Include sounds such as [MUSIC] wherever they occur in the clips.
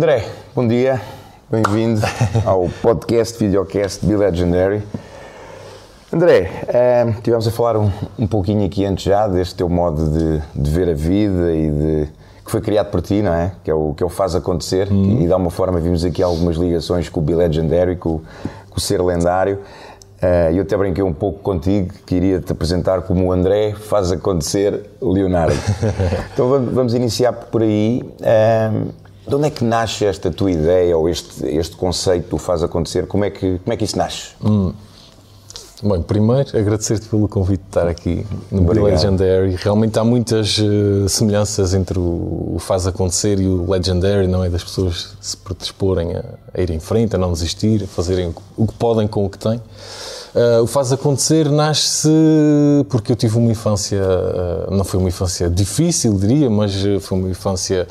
André, bom dia, bem-vindo [LAUGHS] ao podcast, videocast Be Legendary. André, eh, tivemos a falar um, um pouquinho aqui antes já deste teu modo de, de, ver a vida e de que foi criado por ti, não é? Que é o que é o faz acontecer uhum. e de alguma forma vimos aqui algumas ligações com o Be Legendary, com, com o ser lendário. Uh, eu até brinquei um pouco contigo que iria te apresentar como o André faz acontecer Leonardo. [LAUGHS] então vamos, vamos, iniciar por aí. Uh, de onde é que nasce esta tua ideia ou este, este conceito do faz acontecer? Como é que, como é que isso nasce? Hum. Bem, primeiro agradecer-te pelo convite de estar aqui no Be Legendary. Realmente há muitas uh, semelhanças entre o, o, faz acontecer e o Legendary, não é? Das pessoas se predisporem a, a ir em frente, a não desistir, a fazerem o que podem com o que têm. Uh, o faz acontecer nasce porque eu tive uma infância, uh, não foi uma infância difícil, diria, mas foi uma infância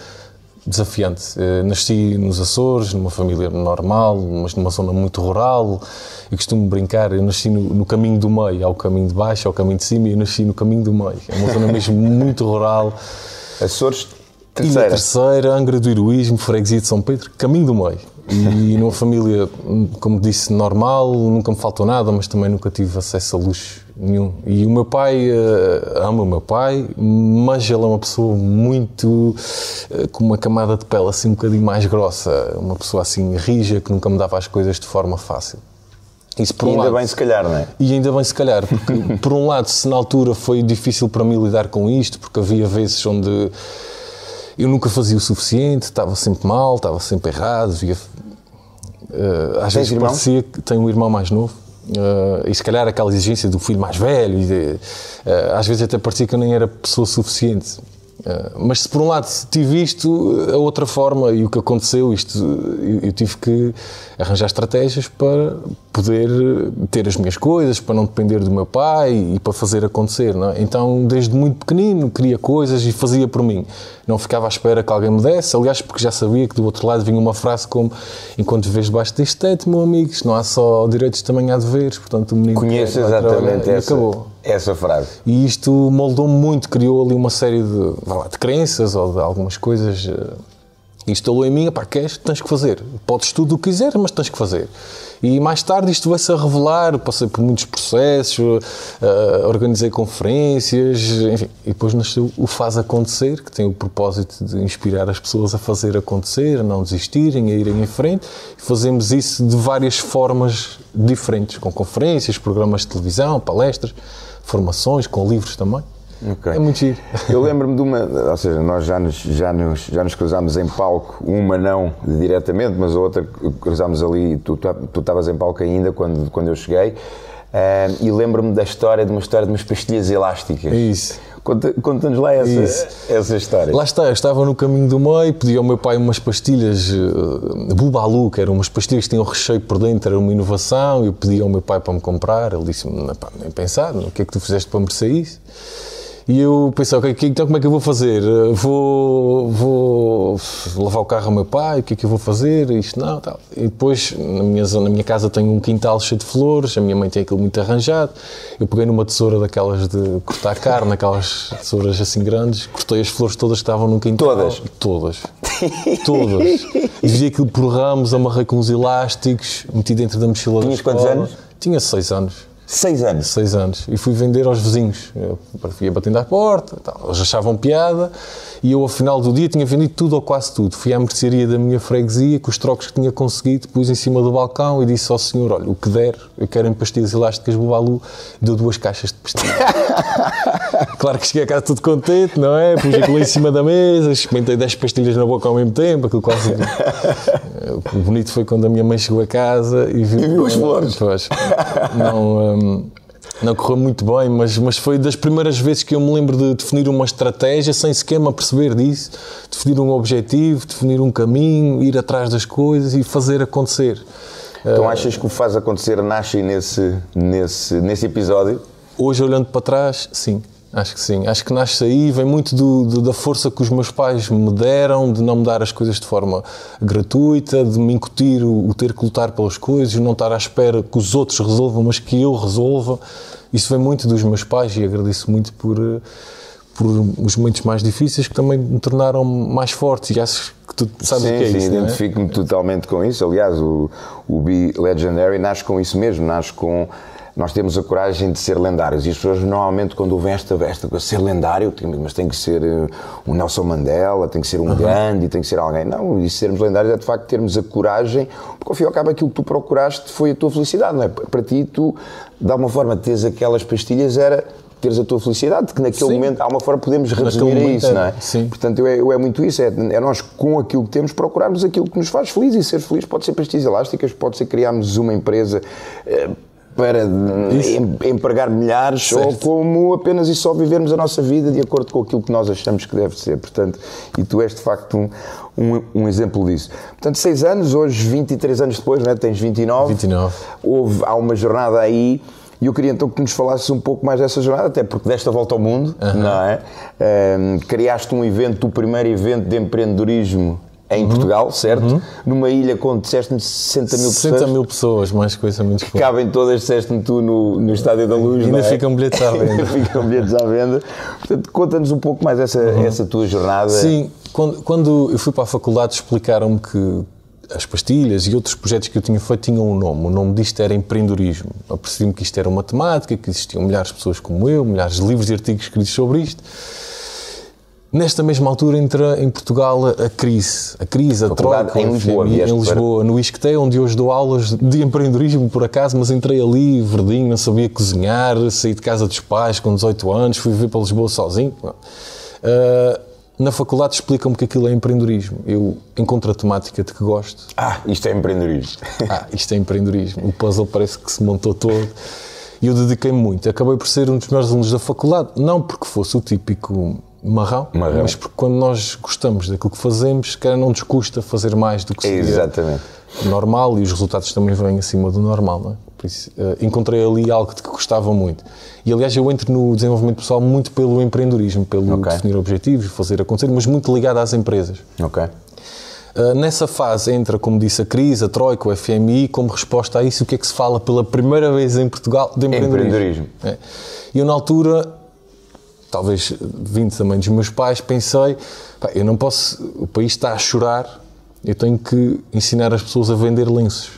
desafiante. Uh, nasci nos Açores, numa família normal, mas numa zona muito rural. E costumo brincar, eu nasci no, no, caminho do meio, ao caminho de baixo, ao caminho de cima, e eu nasci no caminho do meio. É uma zona mesmo [LAUGHS] muito rural. Açores, terceira. E terceira, Angra do Heroísmo, Freguesia de São Pedro, caminho do meio. E numa família, como disse, normal, nunca me faltou nada, mas também nunca tive acesso a luxo nenhum. E o meu pai uh, ama o meu pai, mas ele é uma pessoa muito. Uh, com uma camada de pele assim um bocadinho mais grossa, uma pessoa assim rija que nunca me dava as coisas de forma fácil. Isso por e um ainda lado, bem se calhar, não é? E ainda bem se calhar, porque [LAUGHS] por um lado, se na altura foi difícil para mim lidar com isto, porque havia vezes onde eu nunca fazia o suficiente, estava sempre mal, estava sempre errado, via, uh, às Tens vezes irmão? parecia que tenho um irmão mais novo. Uh, e se calhar aquela exigência do filho mais velho, de, uh, às vezes até parecia que eu nem era pessoa suficiente. Uh, mas se por um lado tive isto, a outra forma, e o que aconteceu, isto, eu, tive que arranjar estratégias para poder ter as minhas coisas, para não depender do meu pai e para fazer acontecer. É? Então, desde muito pequenino, queria coisas e fazia por mim. Não ficava à espera que alguém me desse, aliás, porque já sabia que do outro lado vinha uma frase como: Enquanto vês debaixo deste teto, meu amigo, não há só direitos, também há deveres. Portanto, o menino. Conheço exatamente essa, essa frase. E isto moldou-me muito, criou ali uma série de, lá, de crenças ou de algumas coisas eh, instalou em mim, pá, queres, tens que fazer. Podes tudo o que quiser, mas tens que fazer. E mais tarde isto vai-se a revelar, passei por muitos processos, uh, organizei conferências, enfim, e depois nasceu o Faz Acontecer, que tem o propósito de inspirar as pessoas a fazer acontecer, a não desistirem, a irem em frente. E fazemos isso de várias formas diferentes, com conferências, programas de televisão, palestras, formações, com livros também. Okay. É muito giro. [LAUGHS] Eu lembro-me de uma, ou seja, nós já nos, já nos, já nos cruzámos em palco, uma não diretamente, mas a outra cruzámos ali, tu, estavas em palco ainda quando, quando eu cheguei, uh, e lembro-me da história, de uma história de umas pastilhas elásticas. Isso. Conta-nos lá essa, essa história. Lá está, eu estava no caminho do meio, pedi ao meu pai umas pastilhas uh, Bubalu, que eram umas pastilhas que tinham recheio por dentro, era uma inovação, eu pedi ao meu pai para me comprar, ele disse-me, nem pensar, o que é que tu fizeste para merecer isso? E eu pensei, ok, então como é que eu vou fazer? Vou, vou lavar o carro ao meu pai, o que é que eu vou fazer? Isto não, tal. E depois, na minha, na minha casa tenho um quintal cheio de flores, a minha mãe tem aquilo muito arranjado. Eu peguei numa tesoura daquelas de cortar carne, aquelas tesouras assim grandes, cortei as flores todas que estavam no quintal. Todas? Todas. Todas. Dividi aquilo por ramos, amarrei com uns elásticos, meti dentro da mochila Tinhas quantos anos? Tinha seis anos. Seis anos? Seis anos. E fui vender aos vizinhos. Eu ia batendo à porta, tal. eles achavam piada e eu, ao final do dia, tinha vendido tudo ou quase tudo. Fui à mercearia da minha freguesia, com os trocos que tinha conseguido, pus em cima do balcão e disse ao senhor: Olha, o que der, eu quero em pastilhas elásticas Bubalu. Deu duas caixas de pastilhas. [LAUGHS] claro que cheguei a casa tudo contente, não é? Pus aquilo em cima da mesa, experimentei 10 pastilhas na boca ao mesmo tempo, aquilo quase. [LAUGHS] o bonito foi quando a minha mãe chegou a casa e viu. E viu as flores. Pois, não. Um, não correu muito bem, mas, mas foi das primeiras vezes que eu me lembro de definir uma estratégia sem sequer me aperceber disso, definir um objetivo, definir um caminho, ir atrás das coisas e fazer acontecer. Então achas que o faz acontecer nasce nesse, nesse, nesse episódio? Hoje, olhando para trás, sim. Acho que sim. Acho que nasce aí, vem muito do, do, da força que os meus pais me deram, de não me dar as coisas de forma gratuita, de me incutir o, o ter que lutar pelas coisas, não estar à espera que os outros resolvam, mas que eu resolva. Isso vem muito dos meus pais e agradeço muito por, por os momentos mais difíceis que também me tornaram mais forte e acho que tu sabes sim, o que é sim, isso, não é? identifico-me totalmente com isso. Aliás, o, o Be Legendary nasce com isso mesmo, nasce com. Nós temos a coragem de ser lendários e as pessoas normalmente quando ouvem esta, coisa, ser lendário, mas tem que ser eh, um Nelson Mandela, tem que ser um Gandhi, tem que ser alguém. Não, e sermos lendários é de facto termos a coragem, porque ao fim e ao cabo aquilo que tu procuraste foi a tua felicidade, não é? Para ti, tu, de alguma forma, teres aquelas pastilhas era teres a tua felicidade, que naquele Sim. momento, há uma forma podemos resumir a isso, era, não é? sim. Portanto, eu é, eu é muito isso, é, é nós com aquilo que temos procurarmos aquilo que nos faz feliz e ser feliz pode ser pastilhas elásticas, pode ser criarmos uma empresa eh, para em- empregar milhares ou Certo. como apenas e só vivermos a nossa vida de acordo com aquilo que nós achamos que deve ser. Portanto, e tu és de facto um, um, um exemplo disso. Portanto, seis anos, hoje 23 anos depois, não é? tens 29. 29. Houve, há uma jornada aí e eu queria então que nos falasses um pouco mais dessa jornada, até porque desta volta ao mundo, não é? Ahm, criaste um evento, o primeiro evento de empreendedorismo em Portugal, certo? Numa ilha com, disseste-me, 60 mil 60 pessoas. mil pessoas, mais coisa, menos coisa. Cabem todas, disseste-me tu, no, no Estádio da Luz. Ainda não é? ficam bilhetes à [LAUGHS] venda. Ainda ficam bilhetes à venda. Portanto, conta-nos um pouco mais essa, essa tua jornada. Sim, quando, quando eu fui para a faculdade explicaram-me que as pastilhas e outros projetos que eu tinha feito tinham um nome. O nome disto era empreendedorismo. Eu percebi-me que isto era uma temática, que existiam milhares de pessoas como eu, milhares de livros e artigos escritos sobre isto. Nesta mesma altura entra em Portugal a crise. A crise, a troca, em Lisboa, FMI, em Lisboa, no ISCTE, onde hoje dou aulas de empreendedorismo por acaso, mas entrei ali, verdinho, não sabia cozinhar, saí de casa dos pais com 18 anos, fui viver para Lisboa sozinho. Ah, na faculdade explicam-me que aquilo é empreendedorismo. Eu encontro a temática de que gosto. Ah, isto é empreendedorismo. Ah, isto é empreendedorismo. O puzzle parece que se montou todo. E eu dediquei-me muito. Acabei por ser um dos melhores alunos da faculdade, não porque fosse o típico marrão, Marrão. mas porque quando nós gostamos daquilo que fazemos, que não nos custa fazer mais do que seria Exatamente. normal e os resultados também vêm acima do normal, não é? Por isso, eh, encontrei ali algo de que gostava muito. E aliás, eu entro no desenvolvimento pessoal muito pelo empreendedorismo, pelo Ok. definir objetivos, fazer acontecer, mas muito ligado às empresas. Ok. Uh, nessa fase entra, como disse, a crise, a Troika, o FMI, como resposta a isso, o que é que se fala pela primeira vez em Portugal de empreendedorismo. Empreendedorismo. É. E eu, na altura, talvez vindo também dos meus pais, pensei: pá, eu não posso, o país está a chorar, eu tenho que ensinar as pessoas a vender lenços.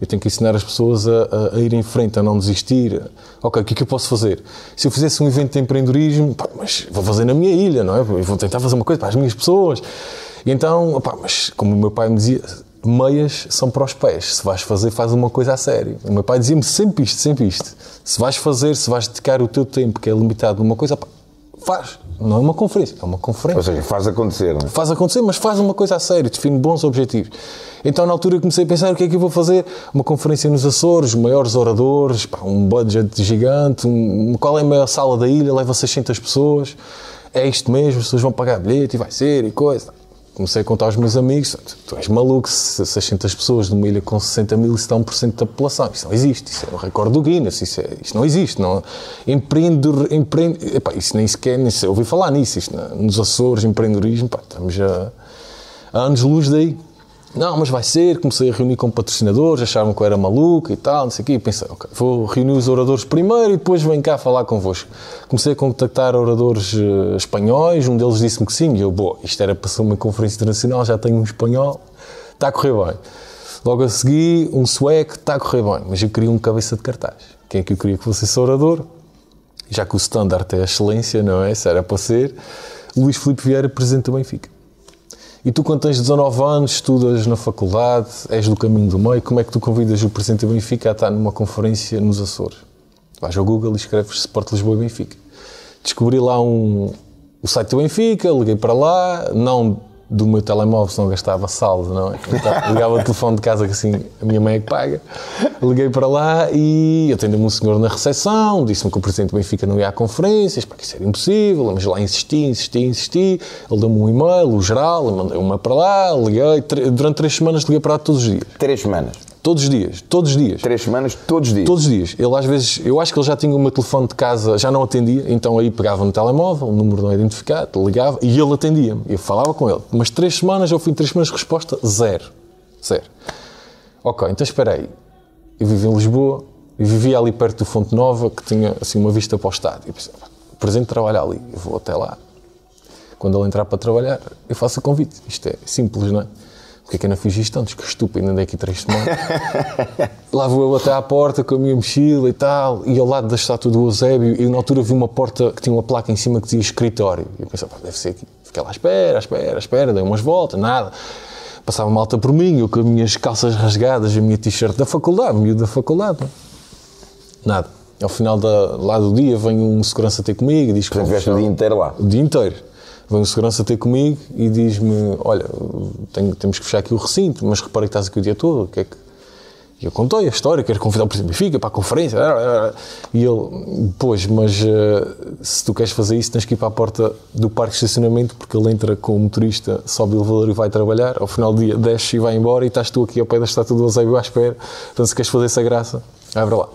Eu tenho que ensinar as pessoas a, a- a ir em frente, a não desistir. Ok, o que é que eu posso fazer? Se eu fizesse um evento de empreendedorismo, pá, mas vou fazer na minha ilha, não é? Vou tentar fazer uma coisa para as minhas pessoas. E então, pá, mas como o meu pai me dizia, meias são para os pés. Se vais fazer, faz uma coisa a sério. O meu pai dizia-me sempre isto, sempre isto. Se vais fazer, se vais dedicar o teu tempo, que é limitado numa coisa, pá, faz. Não é uma conferência, é uma conferência Ou seja, faz acontecer, não é? faz acontecer, mas faz uma coisa a sério, define bons objetivos. Então, na altura, comecei a pensar o que é que eu vou fazer. Uma conferência nos Açores, maiores oradores, pá, um budget gigante, um, qual é a maior sala da ilha, leva 600 pessoas. É isto mesmo, as pessoas vão pagar bilhete e vai ser e coisa. Comecei a contar aos meus amigos, tu és maluco, se 600 pessoas numa ilha com 60 mil, isso dá 1% da população. Isso não existe, isso é o recorde do Guinness, isso, é, não existe. Não. Empreendedor, empreende, epá, isso nem sequer, nem sei, ouvi falar nisso, isto, na- nos Açores, empreendedorismo, pá, estamos a, há anos-luz daí. Não, mas vai ser. Comecei a reunir com patrocinadores, achavam que eu era maluco e tal, não sei o quê. E pensei, ok, vou reunir os oradores primeiro e depois venho cá falar convosco. Comecei a contactar oradores eh, espanhóis, um deles disse-me que sim, e eu, boa, isto era para ser uma conferência internacional, já tenho um espanhol, está a correr bem. Logo a seguir, um sueco, está a correr bem, mas eu queria um cabeça de cartaz. Quem é que eu queria que fosse orador? já que o standard é a excelência, não é? Se era para ser, Luís Filipe Vieira, presidente do Benfica. E tu, quando tens 19 anos, estudas na faculdade, és do caminho do meio, como é que tu convidas o presidente do Benfica a estar numa conferência nos Açores? Vais ao Google e escreves Sport Lisboa e Benfica. Descobri lá um, o site do Benfica, liguei para lá, não do meu telemóvel, senão gastava saldo, não é? Então, ligava o telefone de casa que assim a minha mãe é que paga. Liguei para lá e atendeu-me um senhor na recepção, disse-me que o presidente do Benfica não ia à conferências, pá, que isso era impossível, mas lá insisti, insisti, insisti. Ele deu-me um e-mail, o geral, mandei uma para lá, liguei, durante três semanas liguei para lá todos os dias. Três semanas. Todos os dias, todos os dias. Três semanas, todos os dias. Todos os dias. Ele às vezes, eu acho que ele já tinha o meu telefone de casa, já não atendia, então aí pegava no telemóvel, o número não identificado, ligava e ele atendia-me. Eu falava com ele. Mas três semanas, ao fim de três semanas, resposta zero. Zero. Ok, então espera aí. Eu vivo em Lisboa e vivia ali perto do Fonte Nova, que tinha assim uma vista para o estádio. Eu pensei, "Pá, o presente trabalha ali, eu vou até lá. Quando ele entrar para trabalhar, eu faço o convite. Isto é simples, não é? Porque é que eu não fiz isto antes? Que estúpido, andei aqui três semanas. [LAUGHS] Lá vou eu até à porta com a minha mochila e tal, e ao lado da estátua do Eusébio, eu na altura vi uma porta que tinha uma placa em cima que dizia escritório. E eu pensei, deve ser aqui. Fiquei lá à espera, à espera, à espera, dei umas voltas, nada. Passava malta por mim, eu com as minhas calças rasgadas, a minha t-shirt da faculdade, miúdo da faculdade. Não? Nada. Ao final da, lá do dia vem um segurança ter comigo e diz que Portanto, o dia inteiro lá. o dia inteiro. Vem o segurança ter comigo e diz-me: Olha, tenho- temos que fechar aqui o recinto, mas reparei que estás aqui o dia todo. O que é que. E eu contei a história, quero convidar o Presidente Benfica para a conferência. E ele, pois, mas eh, se tu queres fazer isso, tens que ir para a porta do parque de estacionamento, porque ele entra com o motorista, sobe o elevador e vai trabalhar. Ao final do dia, desce e vai embora e estás tu aqui ao pé da estátua do Eusébio à espera. Portanto, se queres fazer essa graça, abre lá.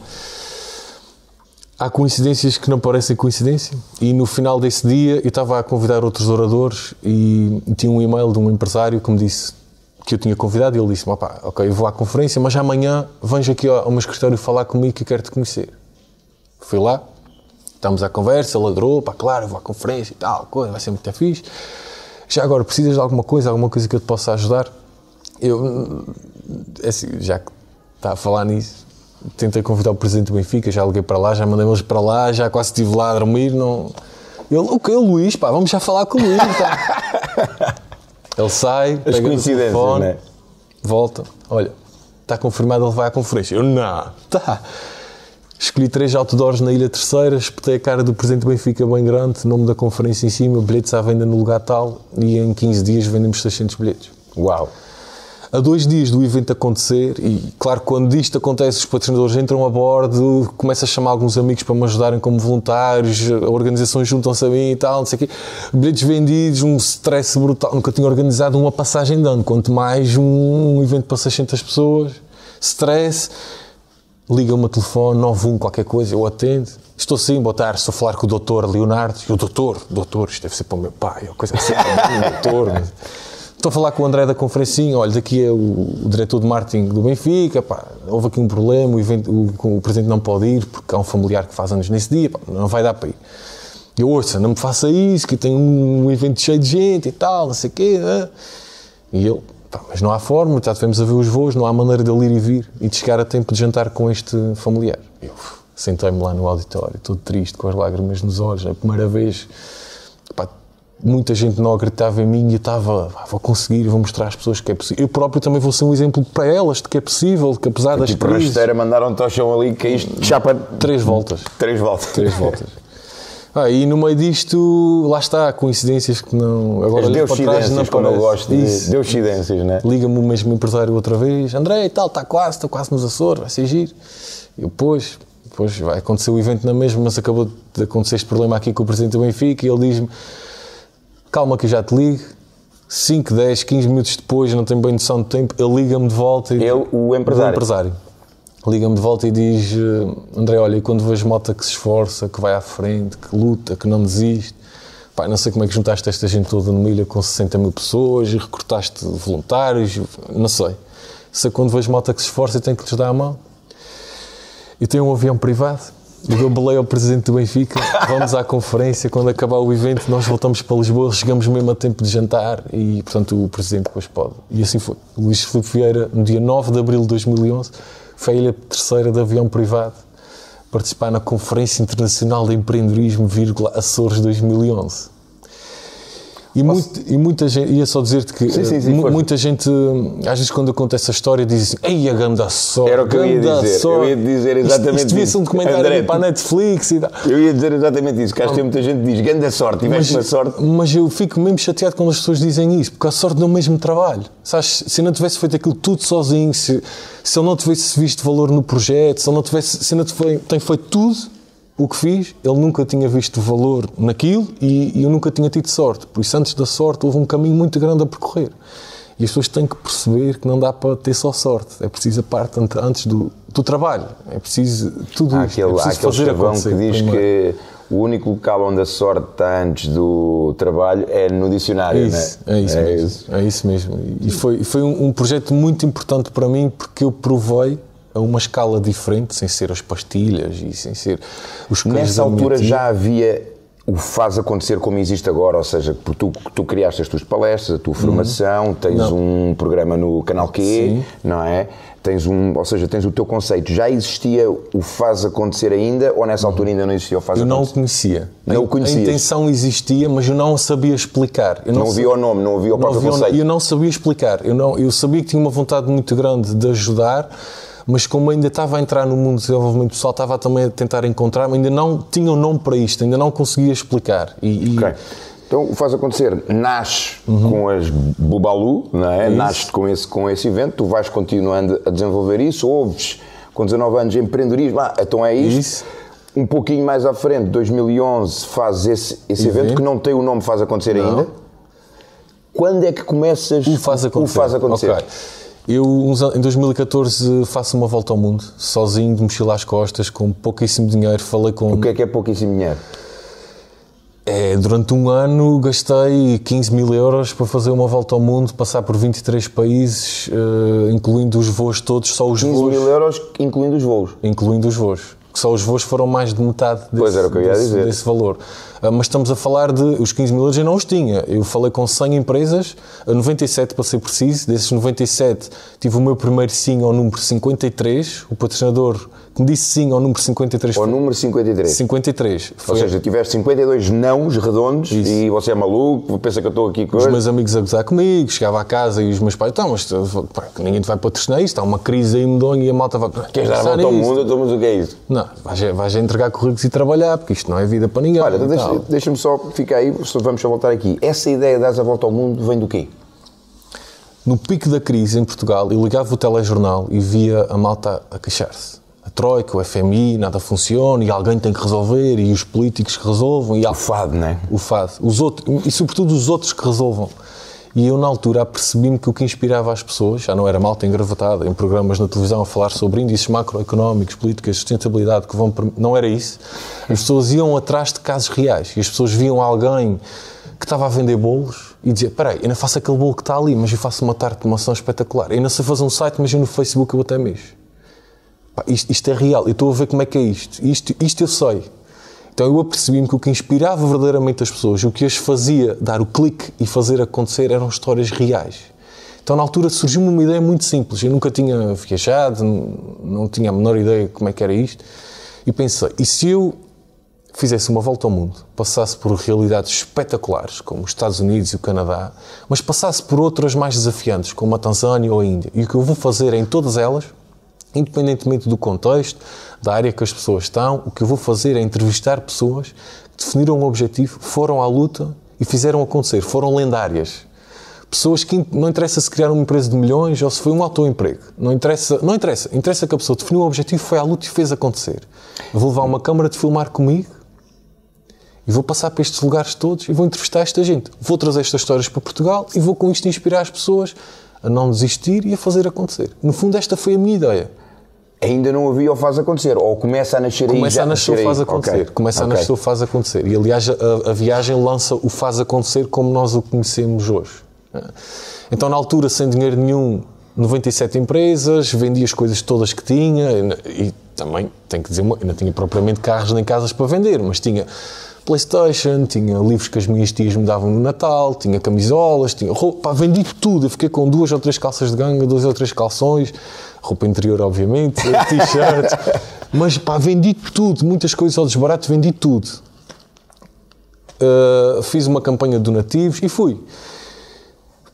Há coincidências que não parecem coincidência e no final desse dia eu estava a convidar outros oradores e tinha um e-mail de um empresário que me disse que eu tinha convidado e ele disse opá, ok, eu vou à conferência, mas amanhã vens aqui ao meu escritório falar comigo que eu quero te conhecer. Fui lá, estamos à conversa, ele adorou, pá, claro, vou à conferência e tal, coisa, vai ser muito fixe. Já agora, precisas de alguma coisa, alguma coisa que eu te possa ajudar? Eu, é assim, já que está a falar nisso, tentei convidar o presidente do Benfica, já liguei para lá, já mandei eles para lá, já quase estive lá a dormir. Não... Ele, o que? O Luís, pá, vamos já falar com o Luís. Tá? [LAUGHS] Ele sai, As pega coincidências, telefone, não é? volta, olha, está confirmado, ele vai à conferência. Eu, não, tá. Escolhi três outdoors na Ilha Terceira, espetei a cara do presidente do Benfica bem grande, nome da conferência em cima, bilhetes à venda no lugar tal, e em 15 dias vendemos 600 bilhetes. Uau! A dois dias do evento acontecer, e claro, quando isto acontece, os patrocinadores entram a bordo, começo a chamar alguns amigos para me ajudarem como voluntários, organizações juntam-se a mim e tal, não sei o quê. Bilhetes vendidos, um stress brutal. Nunca tinha organizado uma passagem de ano, quanto mais um evento para 600 pessoas. Stress. Liga-me o telefone, 91 qualquer coisa, eu atendo. Estou sim, boa tarde, estou a falar com o doutor Leonardo. E o doutor, doutor, isto deve ser para o meu pai, ou coisa assim, [LAUGHS] doutor. mas- Estou a falar com o André da conferencinha, olha, daqui é o, o diretor de marketing do Benfica, pá, houve aqui um problema, o, evento, o, o presidente não pode ir porque há um familiar que faz anos nesse dia, pá, não vai dar para ir. Eu ouça, não me faça isso, que eu tenho um evento cheio de gente e tal, não sei o quê. né? E ele, pá, mas não há forma, já tivemos a ver os voos, não há maneira de ele ir e vir e de chegar a tempo de jantar com este familiar. Eu sentei-me lá no auditório, todo triste, com as lágrimas nos olhos, a primeira vez. Pá, muita gente não acreditava em mim e eu estava, "Ah, vou conseguir, vou mostrar às pessoas que é possível. Eu próprio também vou ser um exemplo para elas de que é possível, de que apesar das Tipo, crises... rasteira, mandaram-te ao chão ali, caíste, chapa. Três voltas. Três voltas. Três voltas. Ah, e no meio disto, lá está, coincidências que não. Agora As para trás, não como eu gosto de Isso. deucidências, não é? Liga-me o mesmo empresário outra vez, André e tal, está quase, está quase nos Açores, vai ser giro. Eu, pois, pois vai acontecer o evento na mesma, mas acabou de acontecer este problema aqui com o presidente do Benfica e ele diz-me: calma que eu já te ligo. 5, 10, 15 minutos depois, não tenho bem noção do tempo, ele liga-me de volta e Ele, o empresário. o empresário. Liga-me de volta e diz: eh, André, olha, e quando vejo mota que se esforça, que vai à frente, que luta, que não desiste, pá, não sei como é que juntaste esta gente toda numa ilha com 60 mil pessoas e recrutaste voluntários, não sei. Sei quando vejo mota que se esforça, eu tenho que lhes dar a mão. E tenho um avião privado. Dou balei ao presidente do Benfica. Vamos à conferência. Quando acabar o evento, nós voltamos para Lisboa. Chegamos mesmo a tempo de jantar. E, portanto, o presidente depois pode. E assim foi. Luís Filipe Vieira, no dia 9 de abril de 2011, foi a ilha terceira de avião privado participar na Conferência Internacional de Empreendedorismo, vírgula, Açores 2011. E, muito- e muita gente, ia só dizer-te que Sim, sim, sim, força. muita gente, às vezes quando acontece a história, diz assim: Ei, a ganda sorte! Era o que eu ia ganda dizer. Eu sorte." ia dizer Isto- exatamente Isto devia ser um documentário André, para a Netflix e tal. Eu ia dizer exatamente isso, que acho que muita gente diz grande sorte, tiveste uma sorte. mas eu fico mesmo chateado quando as pessoas dizem isso, porque a sorte deu o mesmo trabalho. Sabes, se eu não tivesse feito aquilo tudo sozinho, se, se eu não tivesse visto valor no projeto, se eu não tivesse, se eu não tive- tenho feito tudo o que fiz, ele nunca tinha visto valor naquilo e, e eu nunca tinha tido sorte. Por isso, antes da sorte, houve um caminho muito grande a percorrer. E as pessoas têm que perceber que não dá para ter só sorte. É preciso a parte ante- antes do, do trabalho. É preciso tudo Há isto. aquele, é há preciso aquele fazer acontecer que diz primeiro. que o único local onde a sorte está antes do trabalho é no dicionário, É isso, não é? é isso mesmo. É isso mesmo. E foi, foi um, um projeto muito importante para mim porque eu provei a uma escala diferente, sem ser as pastilhas e sem ser os Nessa altura já havia o faz acontecer como existe agora, ou seja, porque tu, tu criaste as tuas palestras, a tua formação, tens Não. um programa no canal Q, Sim. não é? Tens um, ou seja, tens o teu conceito. Já existia o faz acontecer ainda ou nessa altura ainda não existia o faz Eu não o acontecer? conhecia. Não a, o conhecias? A intenção existia, mas eu não a sabia explicar. Eu Não havia o nome, não havia o não próprio conceito. Eu não sabia explicar. Eu, não, eu sabia que tinha uma vontade muito grande de ajudar, mas como ainda estava a entrar no mundo do desenvolvimento pessoal, estava também a tentar encontrar, ainda não tinha um nome para isto, ainda não conseguia explicar. E, e- Ok. Então o faz acontecer, nasce com as Bubalu, não é? Nasce com esse, com esse evento, tu vais continuando a desenvolver isso, ouves com 19 anos empreendedorismo, ah, então é isto. Isso. Um pouquinho mais à frente, 2011, fazes esse, esse evento que não tem o nome Faz Acontecer Não. ainda. Quando é que começas O faz acontecer. o faz acontecer? Ok. Eu, em 2014, faço uma volta ao mundo, sozinho, de mochila às costas, com pouquíssimo dinheiro. Falei com. O que é que é pouquíssimo dinheiro? É, durante um ano gastei 15 mil euros para fazer uma volta ao mundo, passar por 23 países, eh, incluindo os voos todos, só os 15 voos. mil euros, incluindo os voos. Incluindo os voos. Que só os voos foram mais de metade desse, desse- desse valor. Ah, mas estamos a falar de. Os 15 mil euros eu não os tinha. Eu falei com 100 empresas, a 97 para ser preciso. Desses 97 tive o meu primeiro sim ao número 53. O patrocinador que me disse sim ao número 53 Ao número 53. 53. Ou Foi seja, tiveste 52 nãos redondos e você é maluco, pensa que eu estou aqui com os meus amigos a gozar comigo, chegava a casa e os meus pais, então, mas pá, ninguém te vai patrocinar isto, há uma crise aí medonha e a malta vai. Queres dar a volta ao nisto." mundo? Então, mas o que é isso? Não, vais, vais a entregar currículos e trabalhar, porque isto não é vida para ninguém. Olha, então e deixa- deixa-me só ficar aí, vamos só voltar aqui. Essa ideia de dar a volta ao mundo vem do quê? No pico da crise em Portugal, eu ligava o telejornal e via a malta a queixar-se. Troika, o FMI, nada funciona e alguém tem que resolver e os políticos que resolvam e O fado, não é? o fado. Os outros, e sobretudo os outros que resolvam. E eu, na altura, apercebi-me que o que inspirava as pessoas, já não era malta engravatada em programas na televisão a falar sobre índices macroeconómicos, políticas de sustentabilidade, que vão. Não era isso. As pessoas iam atrás de casos reais e as pessoas viam alguém que estava a vender bolos e dizia: Espera aí, eu não faço aquele bolo que está ali, mas eu faço uma tarte de maçã espetacular. Eu não sei fazer um site, mas eu no Facebook eu até mexo. Pá, isto, isto é real, eu estou a ver como é que é isto. Isto, isto eu sei. Então eu apercebi-me que o que inspirava verdadeiramente as pessoas, o que as fazia dar o clique e fazer acontecer eram histórias reais. Então na altura surgiu-me uma ideia muito simples. Eu nunca tinha viajado, não tinha a menor ideia como é que era isto. E pensei, e se eu fizesse uma volta ao mundo, passasse por realidades espetaculares, como os Estados Unidos e o Canadá, mas passasse por outras mais desafiantes, como a Tanzânia ou a Índia. E o que eu vou fazer em todas elas, independentemente do contexto, da área que as pessoas estão, o que eu vou fazer é entrevistar pessoas que definiram um objetivo, foram à luta e fizeram acontecer, foram lendárias. Pessoas que não interessa se criar uma empresa de milhões ou se foi um autoemprego. Não interessa, não interessa. Interessa que a pessoa definiu um objetivo, foi à luta e fez acontecer. Eu vou levar uma câmara de filmar comigo e vou passar para estes lugares todos e vou entrevistar esta gente. Vou trazer estas histórias para Portugal e vou com isto inspirar as pessoas a não desistir e a fazer acontecer. No fundo, esta foi a minha ideia. Ainda não havia o faz acontecer, ou começa a nascer aí Começa a nascer o aí. faz acontecer. Ok, Começa ok. a nascer o faz acontecer. E aliás, a, a viagem lança o faz acontecer como nós o conhecemos hoje. Então, na altura, sem dinheiro nenhum, 97 empresas, vendi as coisas todas que tinha e, e também, tenho que dizer, não tinha propriamente carros nem casas para vender, mas tinha Playstation, tinha livros que as minhas tias me davam no Natal, tinha camisolas, tinha roupa, vendi tudo. Eu fiquei com duas ou três calças de ganga, dois ou três calções, roupa interior, obviamente, [LAUGHS] t-shirts, mas pá, vendi tudo, muitas coisas ao desbarato, vendi tudo. Uh, fiz uma campanha de donativos e fui.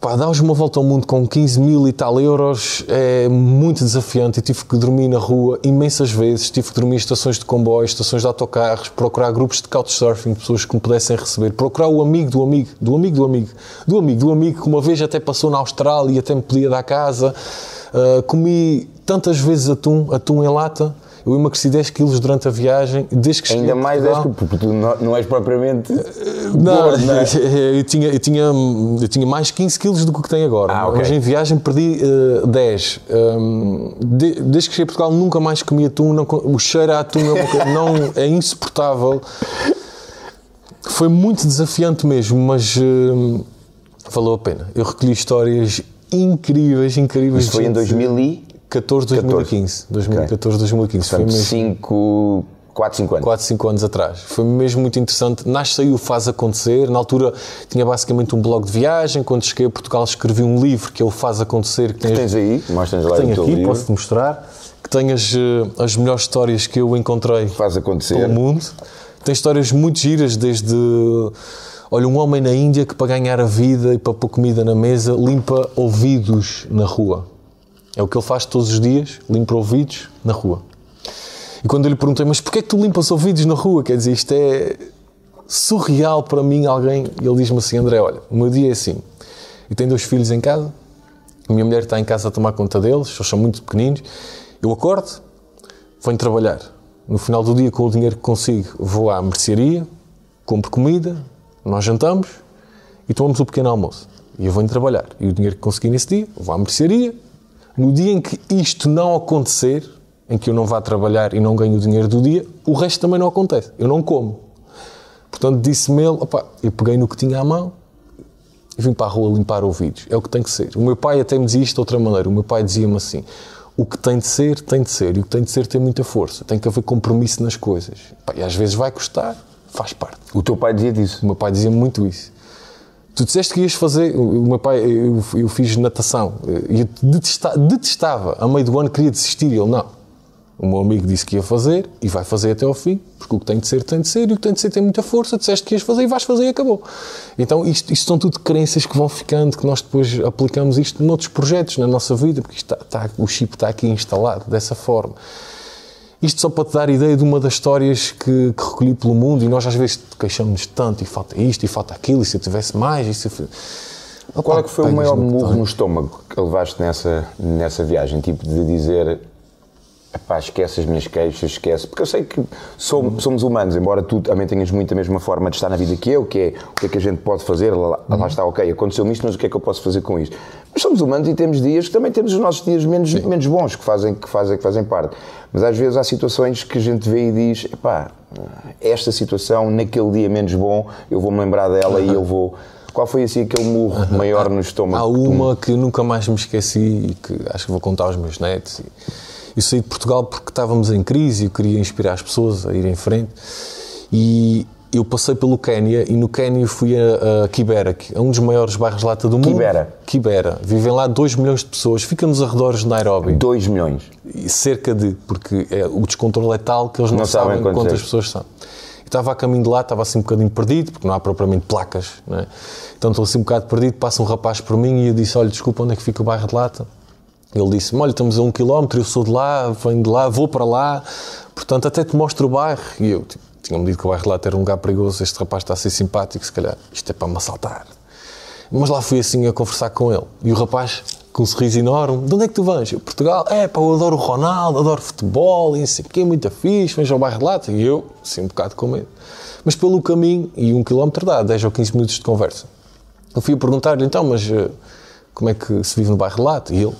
Pá, dar-vos uma volta ao mundo com 15 mil e tal euros é muito desafiante. Eu tive que dormir na rua imensas vezes, tive que dormir em estações de comboios, estações de autocarros, procurar grupos de couchsurfing, pessoas que me pudessem receber, procurar o amigo do amigo, do amigo do amigo, do amigo do amigo, que uma vez até passou na Austrália e até me podia dar casa. Uh, comi tantas vezes atum, atum em lata. Eu emagreci 10 quilos durante a viagem, desde que cheguei Ainda mais Portugal. 10, porque tu não, não és propriamente. Não, gordo, não é? [LAUGHS] eu, tinha, eu, tinha, eu tinha mais 15 quilos do que tenho agora. Ah, ok. Mas em viagem perdi eh, 10. Um, de- desde que cheguei a Portugal nunca mais comi atum. Não, o cheiro a atum é, uma [LAUGHS] não, é insuportável. Foi muito desafiante mesmo, mas eh, valeu a pena. Eu recolhi histórias incríveis, incríveis. Isso foi em de gente- 2000 e. 14, 2015. 2014, 2015. Foi mesmo. 5, 4, 5 anos. 4, 5 anos atrás. Foi mesmo muito interessante. Nasce aí o Faz Acontecer. Na altura tinha basicamente um blog de viagem. Quando cheguei a Portugal escrevi um livro que é o Faz Acontecer. Que, tens, tens aí? Mostras lá tenho o teu aqui, livro. posso-te mostrar. Que tem as, eh, as melhores histórias que eu encontrei Faz acontecer. pelo mundo. Tem histórias muito giras, desde... Olha, um homem na Índia que para ganhar a vida e para pôr comida na mesa limpa ouvidos na rua. É o que ele faz todos os dias, limpa ouvidos na rua. E quando eu lhe perguntei, mas porquê é que tu limpas ouvidos na rua? Quer dizer, isto é surreal para mim, alguém. E ele diz-me assim: André, olha, o meu dia é assim. Eu tenho dois filhos em casa, a minha mulher está em casa a tomar conta deles, eles são muito pequeninos. Eu acordo, venho trabalhar. No final do dia, com o dinheiro que consigo, vou à mercearia, compro comida, nós jantamos e tomamos o pequeno almoço. E eu venho trabalhar. E o dinheiro que consegui nesse dia, vou à mercearia. No dia em que isto não acontecer, em que eu não vá trabalhar e não ganho o dinheiro do dia, o resto também não acontece. Eu não como. Portanto, disse-me ele, opa, eu peguei no que tinha à mão e vim para a rua limpar ouvidos. É o que tem que ser. O meu pai até me dizia isto de outra maneira. O meu pai dizia-me assim, o que tem de ser, tem de ser. E o que tem de ser tem muita força. Tem que haver compromisso nas coisas. e às vezes vai custar, faz parte. O teu pai dizia disso? O meu pai dizia muito isso. Tu disseste que ias fazer. O meu pai, eu, eu fiz natação. E detestava, detestava. A meio do ano queria desistir. Ele, não o meu amigo disse que ia fazer e vai fazer até ao fim, porque o que tem de ser, tem de ser, e o que tem de ser tem muita força. Disseste que ias fazer e vais fazer e acabou. Então, isto, isto são tudo crenças que vão ficando, que nós depois aplicamos isto noutros projetos na nossa vida, porque está, está, o chip está aqui instalado dessa forma. Isto só para te dar ideia de uma das histórias que, que recolhi pelo mundo, e nós às vezes queixamos tanto, e falta isto, e falta aquilo, e se eu tivesse mais, e se eu... Qual é que foi o maior murro no estômago que levaste nessa, nessa viagem? Tipo de dizer Epá, esquece as minhas queixas, esquece. Porque eu sei que somos, somos, humanos, embora tu também tenhas muito a mesma forma de estar na vida que eu, que é o que é que a gente pode fazer, lá, lá está, ok, aconteceu-me isto, mas o que é que eu posso fazer com isto? Mas somos humanos e temos dias que também temos os nossos dias menos, menos bons, que fazem, que, fazem, que fazem parte. Mas às vezes há situações que a gente vê e diz, epá, esta situação, naquele dia menos bom, eu vou-me lembrar dela e eu vou... Qual foi assim aquele murro maior no estômago? Há uma que nunca mais me esqueci e que acho que vou contar aos meus netos. E eu saí de Portugal porque estávamos em crise e eu queria inspirar as pessoas a ir em frente. E eu passei pelo Quénia e no Quénia fui a, a Kibera, que é um dos maiores bairros de lata do mundo. Kibera? Kibera. Vivem lá 2 milhões de pessoas. Fica nos arredores de Nairobi. 2 milhões? E cerca de, porque é, o descontrole é tal que eles não, não sabem, sabem quantas, quantas pessoas são. Eu estava a caminho de lá, estava assim um bocadinho perdido, porque não há propriamente placas, é? Então estou assim um bocado perdido, passa um rapaz por mim e eu disse, olha, desculpa, onde é que fica o bairro de lata? Ele disse-me: Olha, estamos a um quilómetro, eu sou de lá, venho de lá, vou para lá, portanto, até te mostro o bairro. E eu tipo, tinha-me dito que o bairro lá era um lugar perigoso. Este rapaz está a ser simpático, se calhar isto é para me assaltar. Mas lá fui assim a conversar com ele. E o rapaz, com um sorriso enorme: De onde é que tu vens? Eu, Portugal. É, pá, eu adoro o Ronaldo, adoro futebol, e o quê, muito fixe, vens ao bairro de lá. E eu, assim, um bocado com medo. Mas pelo caminho, e um quilómetro dá 10 ou 15 minutos de conversa. Eu fui a perguntar-lhe então, mas uh, como é que se vive no bairro de Lata? E ele,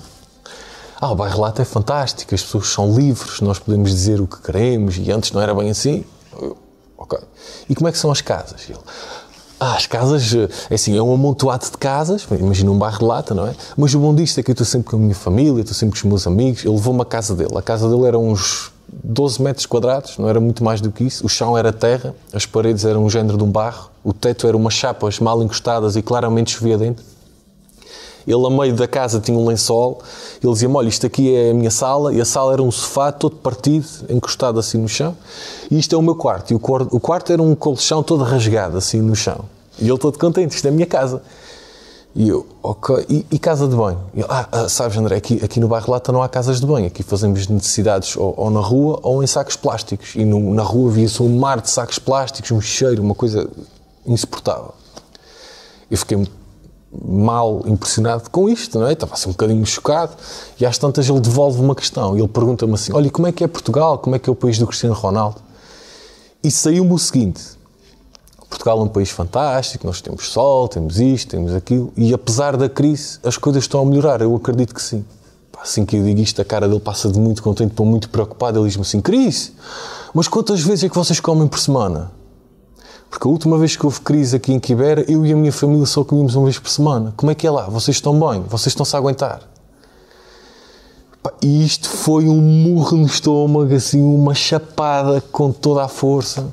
ah, o bairro Lata é fantástico, as pessoas são livres, nós podemos dizer o que queremos e antes não era bem assim. Eu, ok. E como é que são as casas? Ele, ah, as casas, é assim, é um amontoado de casas, imagina um bairro de lata, não é? Mas o bom disto é que eu estou sempre com a minha família, estou sempre com os meus amigos. Ele levou-me à casa dele. A casa dele era uns 12 metros quadrados, não era muito mais do que isso. O chão era terra, as paredes eram um género de um barro, o teto era umas chapas mal encostadas e claramente chovia dentro. Ele, a meio da casa, tinha um lençol. Ele dizia-me: Olha, isto aqui é a minha sala. E a sala era um sofá todo partido, encostado assim no chão. E isto é o meu quarto. E o o quarto era um colchão todo rasgado assim no chão. E ele todo contente: Isto é a minha casa. E eu, ok, e, e casa de banho? E ah, ah, sabes, André, aqui, aqui no bairro Lata não há casas de banho. Aqui fazemos necessidades ou, ou na rua ou em sacos plásticos. E no, na rua via-se um mar de sacos plásticos, um cheiro, uma coisa insuportável. Eu fiquei muito mal impressionado com isto, não é? Estava assim um bocadinho chocado e às tantas ele devolve uma questão e ele pergunta-me assim, olha, como é que é Portugal? Como é que é o país do Cristiano Ronaldo? E saiu-me o seguinte, Portugal é um país fantástico, nós temos sol, temos isto, temos aquilo e apesar da crise as coisas estão a melhorar, eu acredito que sim. Assim que eu digo isto, a cara dele passa de muito contente para muito preocupado, ele diz-me assim, Cris, mas quantas vezes é que vocês comem por semana? Porque a última vez que houve crise aqui em Quibera, eu e a minha família só comíamos uma vez por semana. Como é que é lá? Vocês estão bem? Vocês estão-se a aguentar? e isto foi um murro no estômago, assim, uma chapada com toda a força.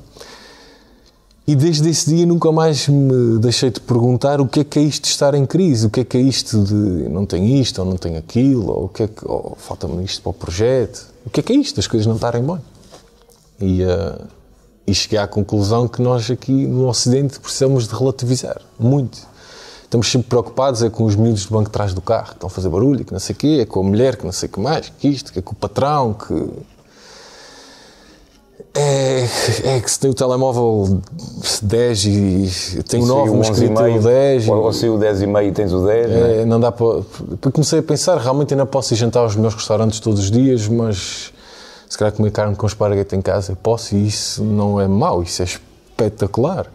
E desde esse dia nunca mais me deixei de perguntar o que é que é isto de estar em crise, o que é que é isto de não tenho isto ou não tenho aquilo, ou o que é que falta-me isto para o projeto, o que é que é isto, as coisas não estarem bem. E, uh, e cheguei à conclusão que nós aqui no Ocidente precisamos de relativizar muito. Estamos sempre preocupados é com os miúdos do banco de trás do carro que estão a fazer barulho, que não sei o quê, é com a mulher que não sei o que mais, que isto, que é com o patrão, que é, é que se tem o telemóvel 10 e tem o 9, mas escrito o 10. Ou, ou se o 10 e meio tens o 10. É, não, não dá para. Comecei a pensar, realmente ainda posso ir jantar aos melhores restaurantes todos os dias, mas se calhar comer carne com esparguete em casa, posso e isso não é mau, isso é espetacular.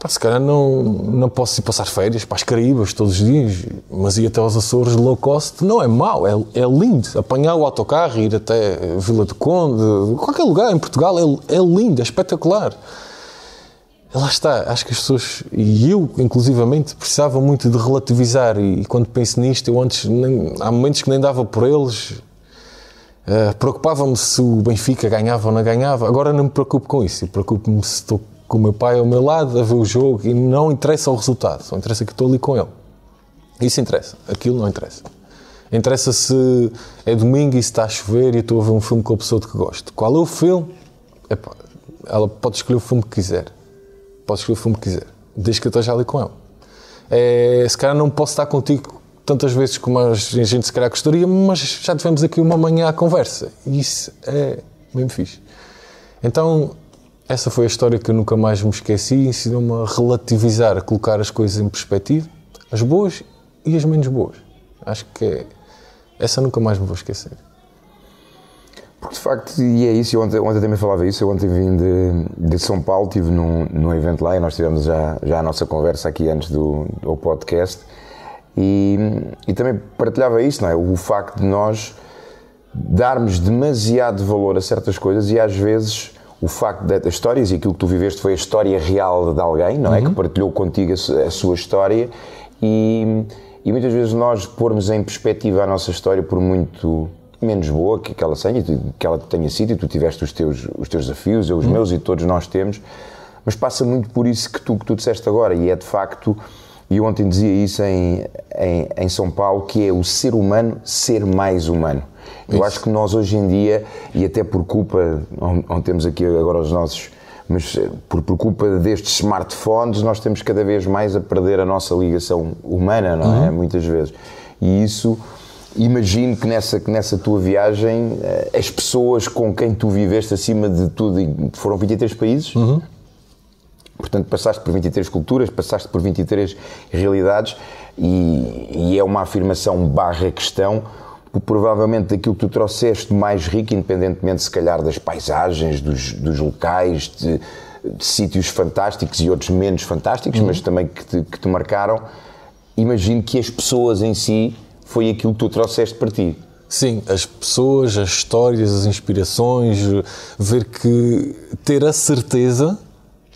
Pá, se calhar não, não posso ir passar férias para as Caraíbas todos os dias, mas ir até aos Açores low cost não é mau, é, é lindo. Apanhar o autocarro, ir até Vila do Conde, qualquer lugar em Portugal é, é lindo, é espetacular. Lá está, acho que as pessoas, e eu inclusivamente, precisava muito de relativizar. E, e quando penso nisto, eu antes, nem, há momentos que nem dava por eles, uh, preocupava-me se o Benfica ganhava ou não ganhava. Agora não me preocupo com isso, preocupo-me se estou com o meu pai ao meu lado a ver o jogo e não interessa o resultado, só interessa que estou ali com ele. Isso interessa, aquilo não interessa. Interessa se é domingo e se está a chover e estou a ver um filme com a pessoa de que gosto. Qual é o filme? Epá, ela pode escolher o filme que quiser. Pode escolher o filme que quiser, desde que eu esteja ali com ela. É, se calhar não posso estar contigo tantas vezes como a gente se calhar gostaria, mas já tivemos aqui uma manhã à conversa. E isso é mesmo fixe. Então, essa foi a história que eu nunca mais me esqueci e ensinou-me a relativizar, a colocar as coisas em perspectiva, as boas e as menos boas. Acho que é, essa nunca mais me vou esquecer. Porque de facto, e é isso, eu ontem, ontem também falava isso, eu ontem vim de, de São Paulo, estive num, num evento lá e nós tivemos já, já a nossa conversa aqui antes do, do podcast e, e também partilhava isso, não é? O facto de nós darmos demasiado valor a certas coisas e às vezes o facto das histórias e aquilo que tu viveste foi a história real de alguém, não é? Uhum. Que partilhou contigo a, a sua história e, e, muitas vezes nós pormos em perspectiva a nossa história por muito menos boa que, que ela tenha, que ela tenha sido e tu tiveste os teus, os teus desafios, eu os uhum. meus e todos nós temos, mas passa muito por isso que tu, que tu disseste agora e é de facto, e ontem dizia isso em, em, em São Paulo, que é o ser humano ser mais humano. Eu Isso. acho que nós hoje em dia, e até por culpa, não, temos aqui agora os nossos, mas eh, por, por, culpa destes smartphones, nós temos cada vez mais a perder a nossa ligação humana, não é? uhum. é? Muitas vezes. E isso, imagino que nessa, que nessa tua viagem, eh, as pessoas com quem tu viveste acima de tudo, foram 23 países. Uhum. Portanto, passaste por 23 culturas, passaste por 23 realidades e, e é uma afirmação barra questão provavelmente daquilo que tu trouxeste mais rico, independentemente se calhar das paisagens, dos, dos locais, de, de, sítios fantásticos e outros menos fantásticos, uhum. mas também que te, que te marcaram, imagino que as pessoas em si foi aquilo que tu trouxeste para ti. Sim, as pessoas, as histórias, as inspirações, ver que ter a certeza,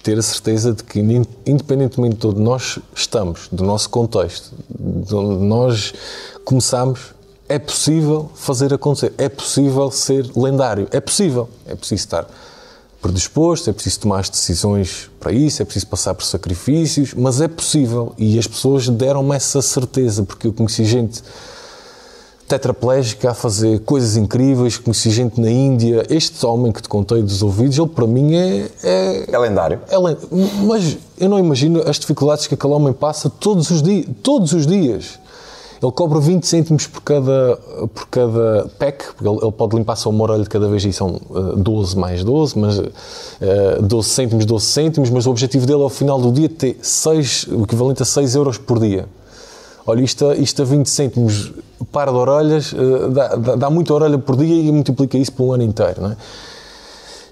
ter a certeza de que independentemente de todos nós estamos, do nosso contexto, de onde nós começamos, é possível fazer acontecer, é possível ser lendário, é possível, é preciso estar predisposto, é preciso tomar as decisões para isso, é preciso passar por sacrifícios, mas é possível e as pessoas deram-me essa certeza, porque eu conheci gente tetraplégica a fazer coisas incríveis, conheci gente na Índia, este homem que te contei dos ouvidos, ele para mim é... É, é lendário. É mas eu não imagino as dificuldades que aquele homem passa todos os dias, todos os dias ele cobra 20 cêntimos por cada, por cada pack, porque ele, ele pode limpar só uma orelha de cada vez e são uh, 12 mais 12, mas uh, 12 cêntimos, 12 cêntimos, mas o objetivo dele ao final do dia ter 6, o equivalente a 6 euros por dia. Olha, isto, isto a 20 cêntimos, par de orelhas, uh, dá, dá, dá muita orelha por dia e multiplica isso por um ano inteiro, não é?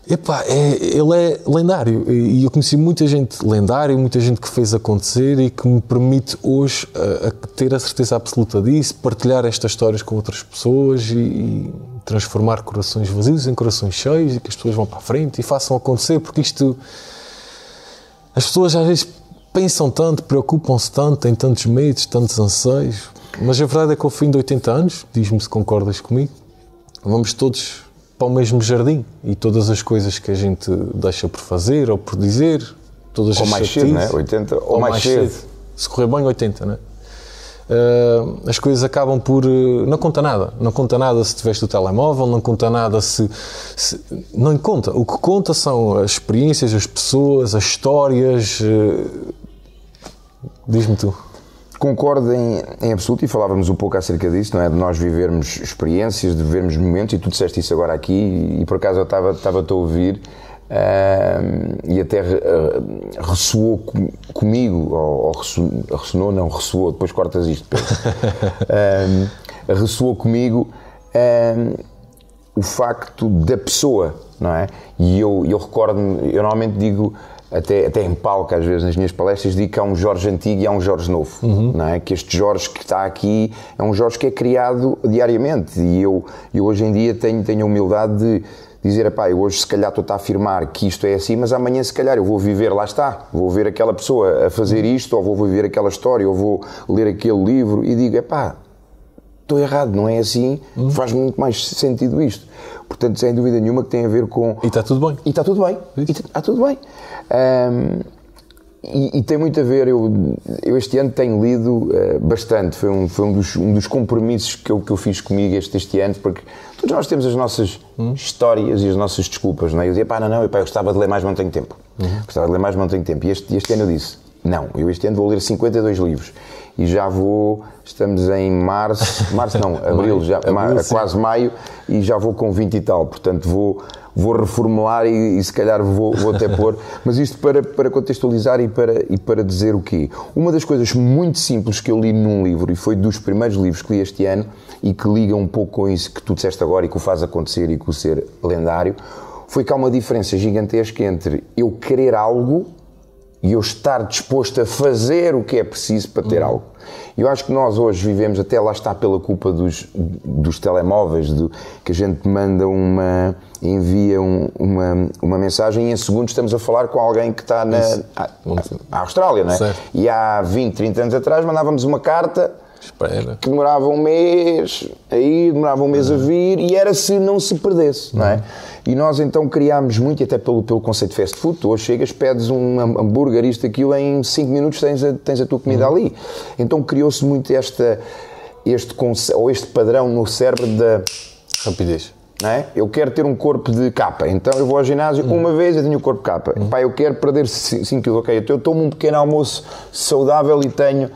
Epá, é, ele é lendário e eu conheci muita gente lendária, muita gente que fez acontecer e que me permite hoje a, a ter a certeza absoluta disso, partilhar estas histórias com outras pessoas e, e, transformar corações vazios em corações cheios e que as pessoas vão para a frente e façam acontecer, porque isto. As pessoas às vezes pensam tanto, preocupam-se tanto, têm tantos medos, tantos anseios, mas a verdade é que ao fim de 80 anos, diz-me se concordas comigo, vamos todos para o mesmo jardim e todas as coisas que a gente deixa por fazer ou por dizer, todas Ou as mais cedo, chatices, não é? 80 ou mais cedo. Se correr bem, 80, não é? Uh, as coisas acabam por. uh, não conta nada. Não conta nada se tiveste o telemóvel, não conta nada se, se- Não conta. O que conta são as experiências, as pessoas, as histórias. uh, Diz-me tu. Concordo em, em absoluto e falávamos um pouco acerca disso, não é? De nós vivermos experiências, de vivermos momentos, e tu disseste isso agora aqui, e, por acaso eu estava- estava-te a ouvir ahm, e até ah, ressoou com- comigo, ou, ou resso- ressonou, não, ressoou, depois cortas isto. Pedro. [LAUGHS] Ahm, ressoou comigo o facto da pessoa, não é? E eu, eu recordo-me, eu normalmente digo, até, até em palco às vezes nas minhas palestras, digo que há um Jorge antigo e há um Jorge novo, não é? Que este Jorge que está aqui é um Jorge que é criado diariamente e eu, eu hoje em dia tenho, tenho a humildade de dizer, pá, eu hoje se calhar estou a afirmar que isto é assim, mas amanhã se calhar eu vou viver, lá está, vou ver aquela pessoa a fazer isto, ou vou viver aquela história, ou vou ler aquele livro e digo, é pá, estou errado, não é assim, faz muito mais sentido isto. Portanto, sem dúvida nenhuma que tem a ver com. E está tudo bem. E está tudo bem. E está tudo bem. Ahm, e, e tem muito a ver, eu, eu este ano tenho lido eh, bastante, foi, um, foi um, dos, um dos compromissos que eu, que eu fiz comigo este, este ano, porque todos nós temos as nossas histórias e as nossas desculpas, não é? Eu dizia, pá, não, não, epá, eu gostava de ler mais, mas não tenho tempo. Gostava de ler mais, mas não tenho tempo. E este, este ano eu disse, não, eu este ano vou ler 52 livros. E já vou, estamos em março, [LAUGHS] março não, abril, já, Abril, ma- quase maio, e já vou com 20 e tal, portanto vou, vou reformular e, e se calhar vou, vou até pôr, [LAUGHS] mas isto para, para contextualizar e para, e para dizer o quê? Uma das coisas muito simples que eu li num livro, e foi dos primeiros livros que li este ano, e que liga um pouco com isso que tu disseste agora e que o faz acontecer e com o ser lendário, foi que há uma diferença gigantesca entre eu querer algo e eu estar disposto a fazer o que é preciso para ter algo. Eu acho que nós hoje vivemos, até lá está pela culpa dos, dos telemóveis, do, que a gente manda uma, envia um- uma, uma mensagem e em segundos estamos a falar com alguém que está na, à, à Austrália, não é? Certo. E há 20, 30 anos atrás mandávamos uma carta Espera. que demorava um mês a ir, demorava um mês a vir e era se não se perdesse, não é? E nós então criámos muito, até pelo, pelo conceito de fast food, tu hoje chegas, pedes um hambúrguer, isto, aquilo, em 5 minutos tens a, tens a tua comida ali. Então criou-se muito esta, este, ou este padrão no cérebro da Rapidez. É? Eu quero ter um corpo de capa, então eu vou ao ginásio uma vez e tenho o corpo capa. Pá, eu quero perder 5 kg, ok, então eu tomo um pequeno almoço saudável e tenho,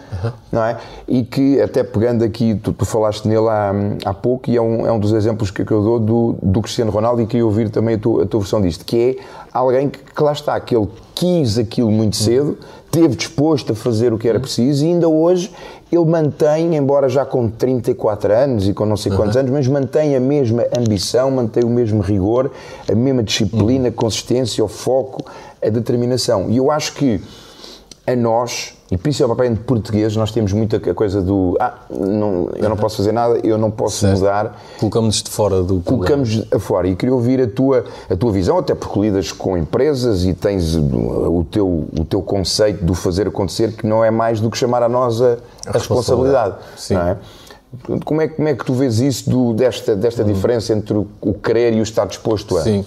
não é? E que, até pegando aqui, tu, tu falaste nele há, há pouco e é um, é um dos exemplos que, eu dou do, do Cristiano Ronaldo e queria ouvir também a tua, a tua versão disto, que é alguém que, que lá está, que ele quis aquilo muito cedo, esteve disposto a fazer o que era preciso e ainda hoje ele mantém, embora já com 34 anos e com não sei quantos anos, mas mantém a mesma ambição, mantém o mesmo rigor, a mesma disciplina, a consistência, o foco, a determinação. E eu acho que a nós, e principalmente portugueses, nós temos muita a coisa do ah, não, eu não posso fazer nada, eu não posso Certo. mudar Colocamos-nos de fora do problema. colocamos afora e queria ouvir a tua, a tua visão, até porque lidas com empresas e tens o teu, o teu conceito do fazer acontecer, que não é mais do que chamar a nós a, a responsabilidade. Sim. Não é? Como é, que- como é que tu vês isso do- desta, desta diferença entre o, o querer e o estar disposto a? Sim.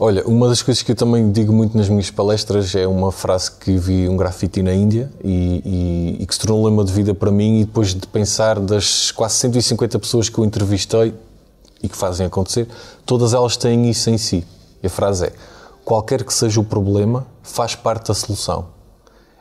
Olha, uma das coisas que eu também digo muito nas minhas palestras é uma frase que vi um grafite na Índia e, e- e que se tornou um lema de vida para mim e depois de pensar das quase 150 pessoas que eu entrevistei e que fazem acontecer, todas elas têm isso em si. E a frase é, qualquer que seja o problema, faz parte da solução.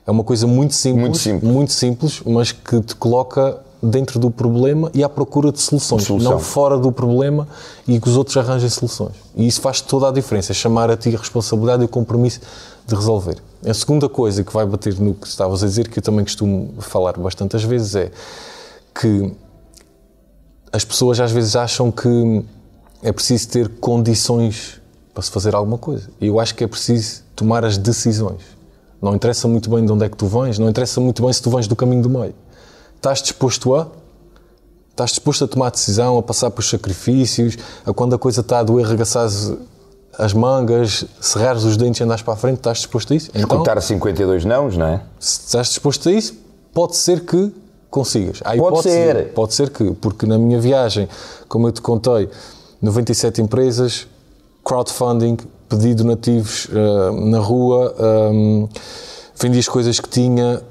É uma coisa muito simples, Muito simples. muito simples, mas que te coloca dentro do problema e à procura de soluções, Solução. não fora do problema e que os outros arranjem soluções. E isso faz toda a diferença, é chamar a ti a responsabilidade e o compromisso de resolver. A segunda coisa que vai bater no que estavas a dizer, que eu também costumo falar bastantes vezes, é que as pessoas às vezes acham que é preciso ter condições para se fazer alguma coisa. E eu acho que é preciso tomar as decisões. Não interessa muito bem de onde é que tu vens, não interessa muito bem se tu vens do caminho do meio. Estás disposto a? Estás disposto a tomar decisão, a passar por sacrifícios, a quando a coisa está a doer, arregaçares as mangas, cerrares os dentes e andares para a frente, estás disposto a isso? Então, Escutar a 52 nãos, não é? se estás disposto a isso, pode ser que consigas. Há Pode ser. Pode ser que, porque na minha viagem, como eu te contei, 97 empresas, crowdfunding, pedi donativos uh, na rua, um, vendi as coisas que tinha,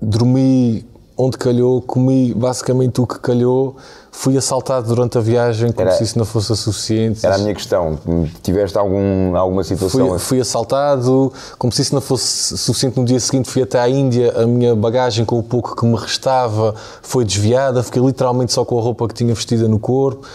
dormi onde calhou, comi basicamente o que calhou, fui assaltado durante a viagem como Era- se isso não fosse suficiente. Era a minha questão. Tiveste algum, alguma situação Fui, fui assaltado, como se isso não fosse suficiente. No dia seguinte fui até à Índia, a minha bagagem com o pouco que me restava foi desviada, fiquei literalmente só com a roupa que tinha vestida no corpo.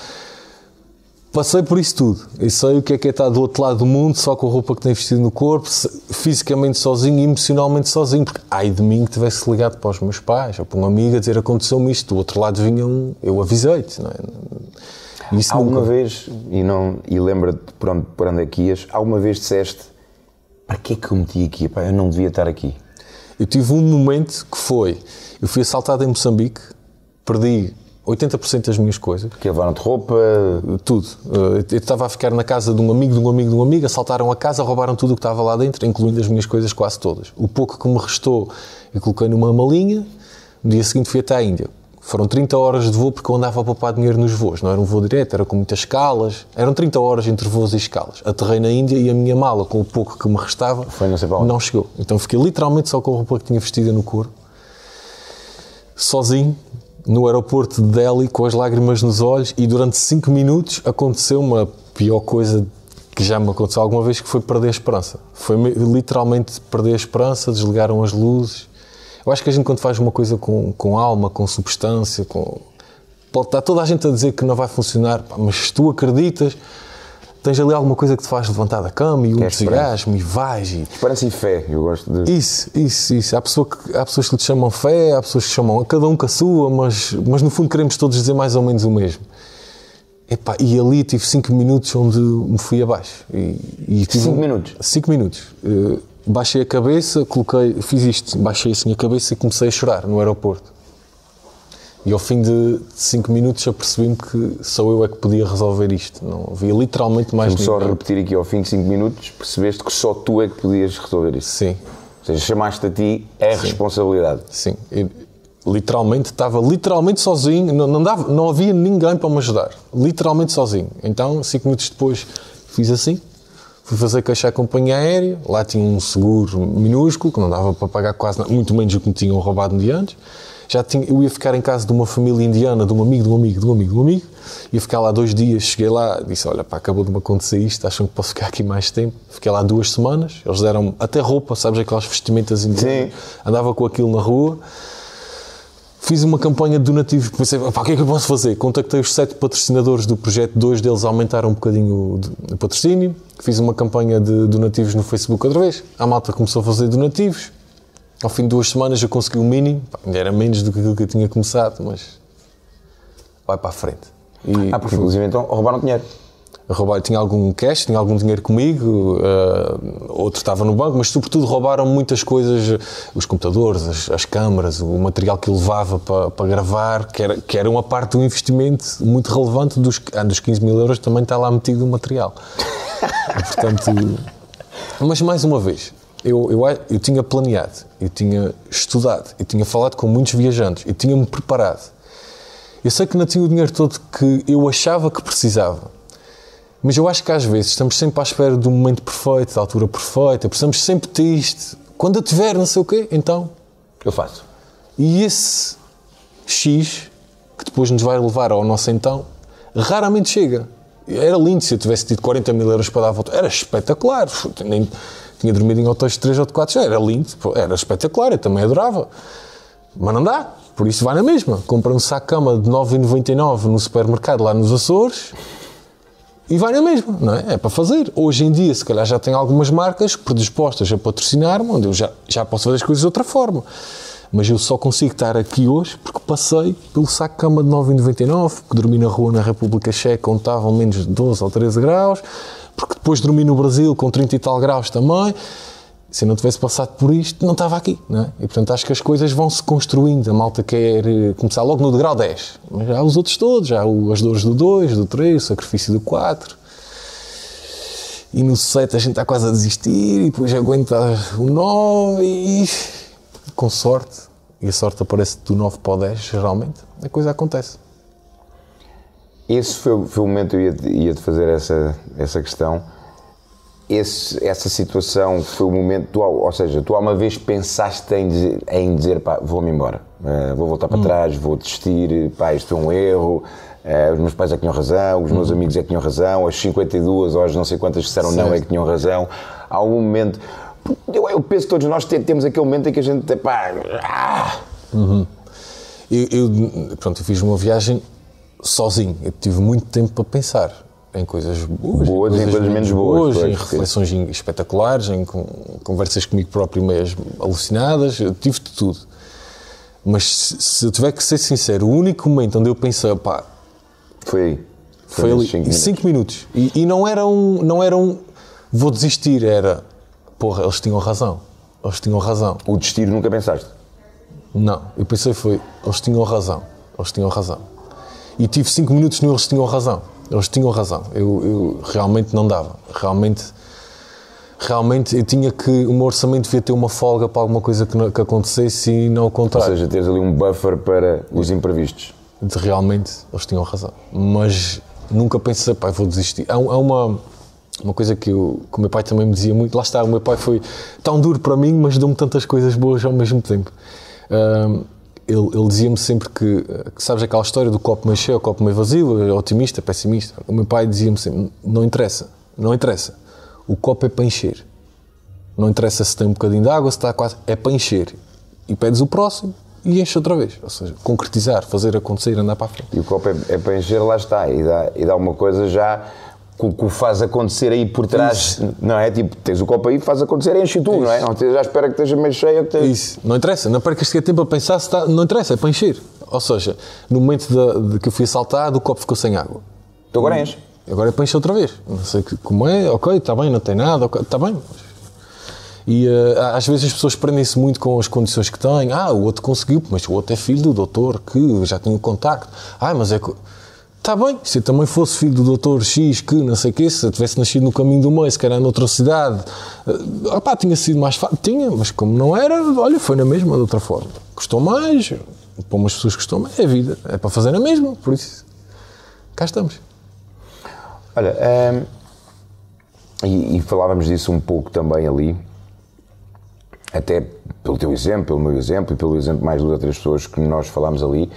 Passei por isso tudo. Eu sei o que é que é estar do outro lado do mundo, só com a roupa que tenho vestido no corpo, fisicamente sozinho e emocionalmente sozinho. Porque ai de mim que tivesse ligado para os meus pais ou para um amigo a dizer aconteceu-me isto. Do outro lado vinha um, eu avisei-te, não é? Isso Alguma nunca. vez, e, não, e lembra-te por onde, por onde é que ias, alguma vez disseste para que é que eu meti aqui? Pá, eu não devia estar aqui. Eu tive um momento que foi: eu fui assaltado em Moçambique, perdi 80% das minhas coisas, Que levaram-te roupa, tudo. Eh, Eu estava a ficar na casa de um amigo, de um amigo, de um amigo, assaltaram a casa, roubaram tudo o que estava lá dentro, incluindo as minhas coisas quase todas. O pouco que me restou, eu coloquei numa malinha. No dia seguinte fui até à Índia. Foram 30 horas de voo porque eu andava a poupar dinheiro nos voos. Não era um voo direto, era com muitas escalas. Eram 30 horas entre voos e escalas. Aterrei na Índia e a minha mala, com o pouco que me restava, Foi não não chegou. Então fiquei literalmente só com a roupa que tinha vestida no corpo, sozinho, no aeroporto de Delhi, com as lágrimas nos olhos, e durante 5 minutos aconteceu uma pior coisa que já me aconteceu alguma vez, que foi perder a esperança. Foi me- literalmente perder a esperança, desligaram as luzes. Eu acho que a gente quando faz uma coisa com, com alma, com substância, com... Pode estar toda a gente a dizer que não vai funcionar, mas se tu acreditas, tens ali alguma coisa que te faz levantar da cama e esperança. entusiasmo e vais e esperança e fé. Eu gosto de. isso, isso, isso. Há, pessoa que, há pessoas que lhe chamam fé, há pessoas que chamam cada um com a sua, mas, mas no fundo queremos todos dizer mais ou menos o mesmo. Epá, e ali tive 5 minutos onde me fui abaixo. E, e tive Cinco um- minutos? Cinco minutos. Eh, baixei a cabeça, coloquei, fiz isto, baixei assim a cabeça e comecei a chorar no aeroporto. E ao fim de 5 minutos apercebi-me que só eu é que podia resolver isto. Não havia literalmente mais Vamos só repetir aqui ao fim de 5 minutos, percebeste que só tu é que podias resolver isso. Sim. Ou seja, chamaste a ti é a responsabilidade. Sim, eu, literalmente estava literalmente sozinho, não, não, dava, não havia ninguém para me ajudar, literalmente sozinho. Então, cinco minutos depois, fiz assim, fui fazer queixa à companhia aérea, lá tinha um seguro minúsculo, que não dava para pagar quase nada, muito menos do que me tinham roubado um dia antes. Já tinha, eu ia ficar em casa de uma família indiana, de um amigo, de um amigo, de um amigo, de um amigo. Ia ficar lá dois dias, cheguei lá, disse, olha pá, acabou de me acontecer isto, acham que posso ficar aqui mais tempo? Fiquei lá duas semanas, eles deram até roupa, sabes, aquelas vestimentas indianas. Sim. Andava com aquilo na rua. Fiz uma campanha de donativos, pensei, pá, o que é que eu posso fazer? Contactei os sete patrocinadores do projeto, dois deles aumentaram um bocadinho o patrocínio. Fiz uma campanha de donativos no Facebook outra vez. A malta começou a fazer donativos. Ao fim de duas semanas eu consegui o mínimo, ainda era menos do que aquilo que eu tinha começado, mas vai para a frente. E Ah, porque inclusive então roubaram dinheiro. roubar, tinha algum cash, tinha algum dinheiro comigo, eh, outro estava no banco, mas sobretudo roubaram muitas coisas, os computadores, as, as câmaras, o material que eu levava para, para gravar, que era, que era uma parte do investimento muito relevante dos, ah, dos 15 mil euros, também está lá metido o material. [LAUGHS] Portanto, mas mais uma vez, eu, eu, eu tinha planeado, eu tinha estudado, eu tinha falado com muitos viajantes, eu tinha-me preparado. Eu sei que não tinha o dinheiro todo que eu achava que precisava. Mas eu acho que às vezes estamos sempre à espera do momento perfeito, da altura perfeita, precisamos sempre ter isto. Quando eu tiver não sei o quê, então. Eu faço. E esse X, que depois nos vai levar ao nosso então, raramente chega. Era lindo se eu tivesse tido 40 mil euros para dar a volta. Era espetacular. Nem, tinha dormido em hotéis de 3 ou de 4, já era lindo, era espetacular, eu também adorava. Mas não dá, por isso vai na mesma. Compra um saco de cama de 9,99 no supermercado lá nos Açores e vai na mesma, não é? É para fazer. Hoje em dia, se calhar, já tem algumas marcas predispostas a patrocinar-me, onde eu já, já posso fazer as coisas de outra forma. Mas eu só consigo estar aqui hoje porque passei pelo saco de cama de 9,99, porque dormi na rua na República Checa, onde estavam menos de 12 ou 13 graus, porque depois dormi no Brasil com 30 e tal graus também. Se eu não tivesse passado por isto, não estava aqui, não é? E portanto acho que as coisas vão se construindo. A malta quer eh, começar logo no degrau 10, mas há os outros todos, há as dores do 2, do 3, o sacrifício do 4. E no 7 a gente está quase a desistir, e depois aguenta o 9 e com sorte, e a sorte aparece do 9 para o 10, geralmente, a coisa acontece. Esse foi, foi o momento que eu ia-te ia -te fazer essa, essa questão. Esse, essa situação foi o momento, tu, ou seja, tu alguma vez pensaste em dizer, em dizer pá, vou-me embora, uh, vou voltar para hum. trás, vou desistir, pá, isto foi um erro, uh, os meus pais é que tinham razão, os meus hum. amigos é que tinham razão, as 52 ou as não sei quantas disseram certo. não é que tinham razão. Há algum momento, eu, eu penso que todos nós temos aquele momento em que a gente, pá, ah. Uhum. Eu, eu, pronto, eu fiz uma viagem sozinho, eu tive muito tempo para pensar em coisas boas, boas em coisas, coisas menos boas, boas em reflexões espetaculares, em conversas comigo próprio mesmo alucinadas, eu tive de tudo. Mas se, eu tiver que ser sincero, o único momento onde eu pensei, pá, foi aí. Foi, foi ali, 5 minutos. Cinco minutos. E, e, não era um, não era um, vou desistir, era, porra, eles tinham razão. Eles tinham razão. O desistir nunca pensaste? Não, eu pensei foi, eles tinham razão. Eles tinham razão. E tive cinco minutos no eles tinham razão. Eles tinham razão. Eu, eu, realmente não dava. Realmente, realmente eu tinha que. O meu orçamento devia ter uma folga para alguma coisa que, que acontecesse e não o contrário. Ou seja, teres ali um buffer para os imprevistos. De, realmente, eles tinham razão. Mas nunca pensei, pai, vou desistir. Há, há uma. Uma coisa que, eu, que o meu pai também me dizia muito, lá está, o meu pai foi tão duro para mim, mas deu-me tantas coisas boas ao mesmo tempo. Um, ele, ele dizia-me sempre que, que, sabes aquela história do copo meio cheio, copo meio vazio, otimista, pessimista. O meu pai dizia-me sempre: não interessa, não interessa. O copo é para encher. Não interessa se tem um bocadinho de água, se está quase. É para encher. E pedes o próximo e enche outra vez. Ou seja, concretizar, fazer acontecer, andar para a frente. E o copo é, é para encher, lá está. E dá, e dá uma coisa já que, que faz acontecer aí por trás, Isso. não é? Tipo, tens o copo aí, faz acontecer, enche tu, Isso. não é? Não esteja à espera que esteja meio cheio. Que Isso, não interessa, não percas sequer tempo a pensar se está, não interessa, é para encher. Ou seja, no momento de, de que eu fui assaltado, o copo ficou sem água. Então agora enche. Agora é para encher outra vez. Não sei como é, ok, está bem, não tem nada, okay, está bem. E uh, às vezes as pessoas prendem-se muito com as condições que têm. Ah, o outro conseguiu, mas o outro é filho do doutor que já tem o contacto. Ah, mas é que Está bem, se eu também fosse filho do doutor X, que não sei o quê, se eu tivesse nascido no caminho do meio, se calhar noutra cidade, uh, opá, tinha sido mais fácil. Tinha, mas como não era, olha, foi na mesma, de outra forma. Custou mais, para umas pessoas custou mais, é vida, é para fazer na mesma, por isso, cá estamos. Olha, um, e, e falávamos disso um pouco também ali, até pelo teu exemplo, pelo meu exemplo e pelo exemplo mais de outras pessoas que nós falámos ali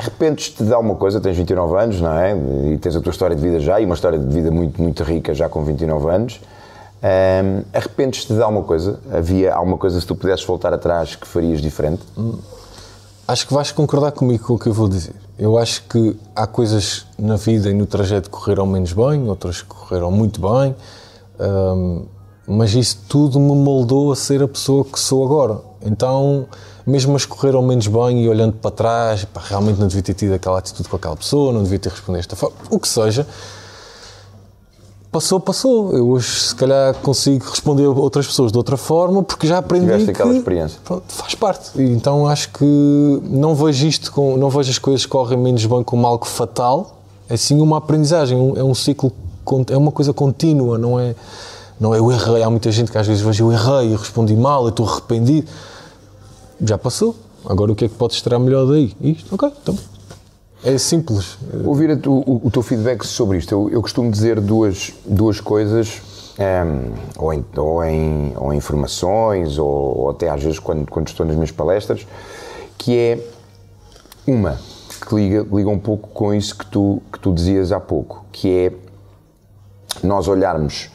arrependes-te de alguma coisa, tens 29 anos, não é? E tens a tua história de vida já, e uma história de vida muito, muito rica já com 29 anos. Um, arrependes-te de alguma coisa? Havia alguma coisa, se tu pudesses voltar atrás, que farias diferente? Hum, acho que vais concordar comigo com o que eu vou dizer. Eu acho que há coisas na vida e no trajeto que correram menos bem, outras que correram muito bem, um, mas isso tudo me moldou a ser a pessoa que sou agora. Então mesmo as correram menos bem e olhando para trás, pá, realmente não devia ter tido aquela atitude com aquela pessoa, não devia ter respondido desta forma, o que seja. Passou, passou. Eu hoje, se calhar, consigo responder a outras pessoas de outra forma porque já aprendi Tiveste que aquela experiência. Pronto, faz parte. E, então acho que não vejo isto, com, não vejo as coisas que correm menos bem como algo fatal. É sim uma aprendizagem, é um ciclo, é uma coisa contínua, não é, não eu errei. Há muita gente que às vezes vejo eu errei, eu respondi mal, eu estou arrependido já passou. Agora o que é que podes extrair melhor daí? Isto? Ok, então. É simples. Ouvir tu, o, o, teu feedback sobre isto. Eu, eu, costumo dizer duas, duas coisas, um, ehm, ou, em, ou, em, ou em informações, ou, ou, até às vezes quando, quando estou nas minhas palestras, que é uma que liga, liga um pouco com isso que tu, que tu dizias há pouco, que é nós olharmos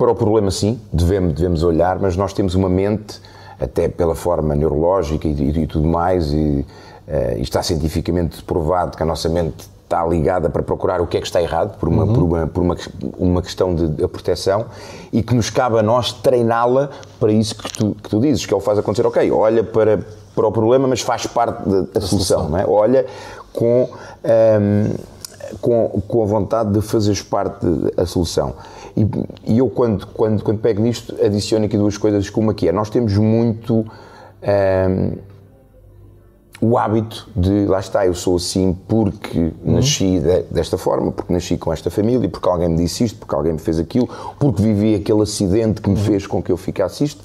para o problema, sim, devemos, devemos olhar, mas nós temos uma mente até pela forma neurológica e, e, e tudo mais, e, uh, e, está cientificamente provado que a nossa mente está ligada para procurar o que é que está errado, por uma, uhum. por uma, por uma, uma questão de, de, proteção, e que nos cabe a nós treiná-la para isso que tu, que tu dizes, que é o faz acontecer, ok, olha para, para o problema, mas faz parte da, da solução, não é? olha com, um, ehm, com, com a vontade de fazeres parte da solução. E, e, eu, quando, quando, quando pego nisto, adiciono aqui duas coisas, como aqui é. Nós temos muito ehm, o hábito de, lá está, eu sou assim porque uhum. nasci de, desta forma, porque nasci com esta família, porque alguém me disse isto, porque alguém me fez aquilo, porque vivi aquele acidente que me uhum. fez com que eu ficasse isto.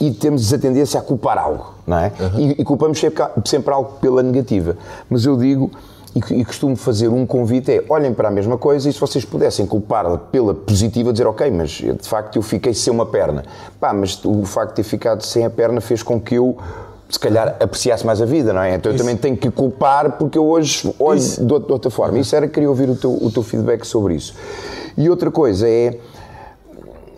E temos a tendência a culpar algo, não é? Uhum. E, e culpamos sempre, sempre algo pela negativa. Mas eu digo e, e costumo fazer um convite é olhem para a mesma coisa e se vocês pudessem culpar pela positiva, dizer ok, mas de facto eu fiquei sem uma perna. Pá, mas o facto de ter ficado sem a perna fez com que eu se calhar apreciasse mais a vida, não é? Então eu também tenho que culpar porque eu hoje olho de outra forma. Isso era, queria ouvir o teu, o teu feedback sobre isso. E outra coisa é,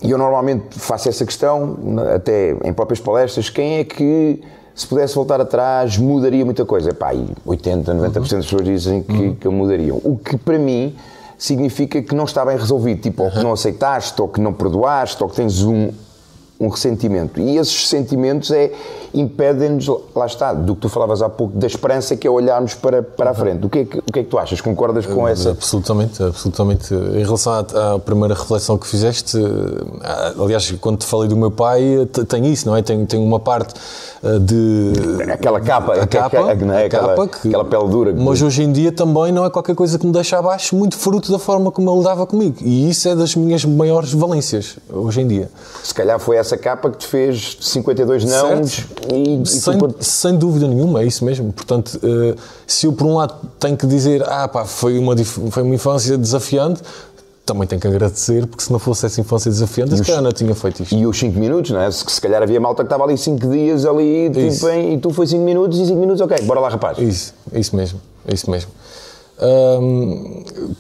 e eu normalmente faço essa questão, até em próprias palestras, quem é que se pudesse voltar atrás mudaria muita coisa? Pá, 80, 90% das pessoas dizem que, uhum. que mudariam. O que para mim significa que não está bem resolvido, tipo, ou que não aceitaste, ou que não perdoaste, ou que tens um, um ressentimento. E esses sentimentos é, impedem-nos, lá está, do que tu falavas há pouco, da esperança que é olharmos para, para a frente. O que, é que, o que é que tu achas? Concordas com essa? Absolutamente, absolutamente. Em relação à, à, primeira reflexão que fizeste, eh, aliás, quando te falei do meu pai, tem isso, não é? Tem, tem uma parte eh, de... Aquela capa, a capa, a, é? aquela, capa que, aquela pele dura. Que... Mas hoje em dia também não é qualquer coisa que me deixa abaixo, muito fruto da forma como ele dava comigo. E isso é das minhas maiores valências, hoje em dia. Se calhar foi essa capa que te fez 52 não e, e sem, tu... sem dúvida nenhuma, é isso mesmo. Portanto, uh, se eu por um lado tenho que dizer, ah pá, foi uma, foi uma infância desafiante, também tenho que agradecer, porque se não fosse essa infância desafiante, se calhar não tinha feito isto. E os 5 minutos, não é? Se, se calhar havia malta que estava ali 5 dias ali, tipo, e tu foi 5 minutos e 5 minutos, ok, bora lá rapaz. Isso, isso mesmo, isso mesmo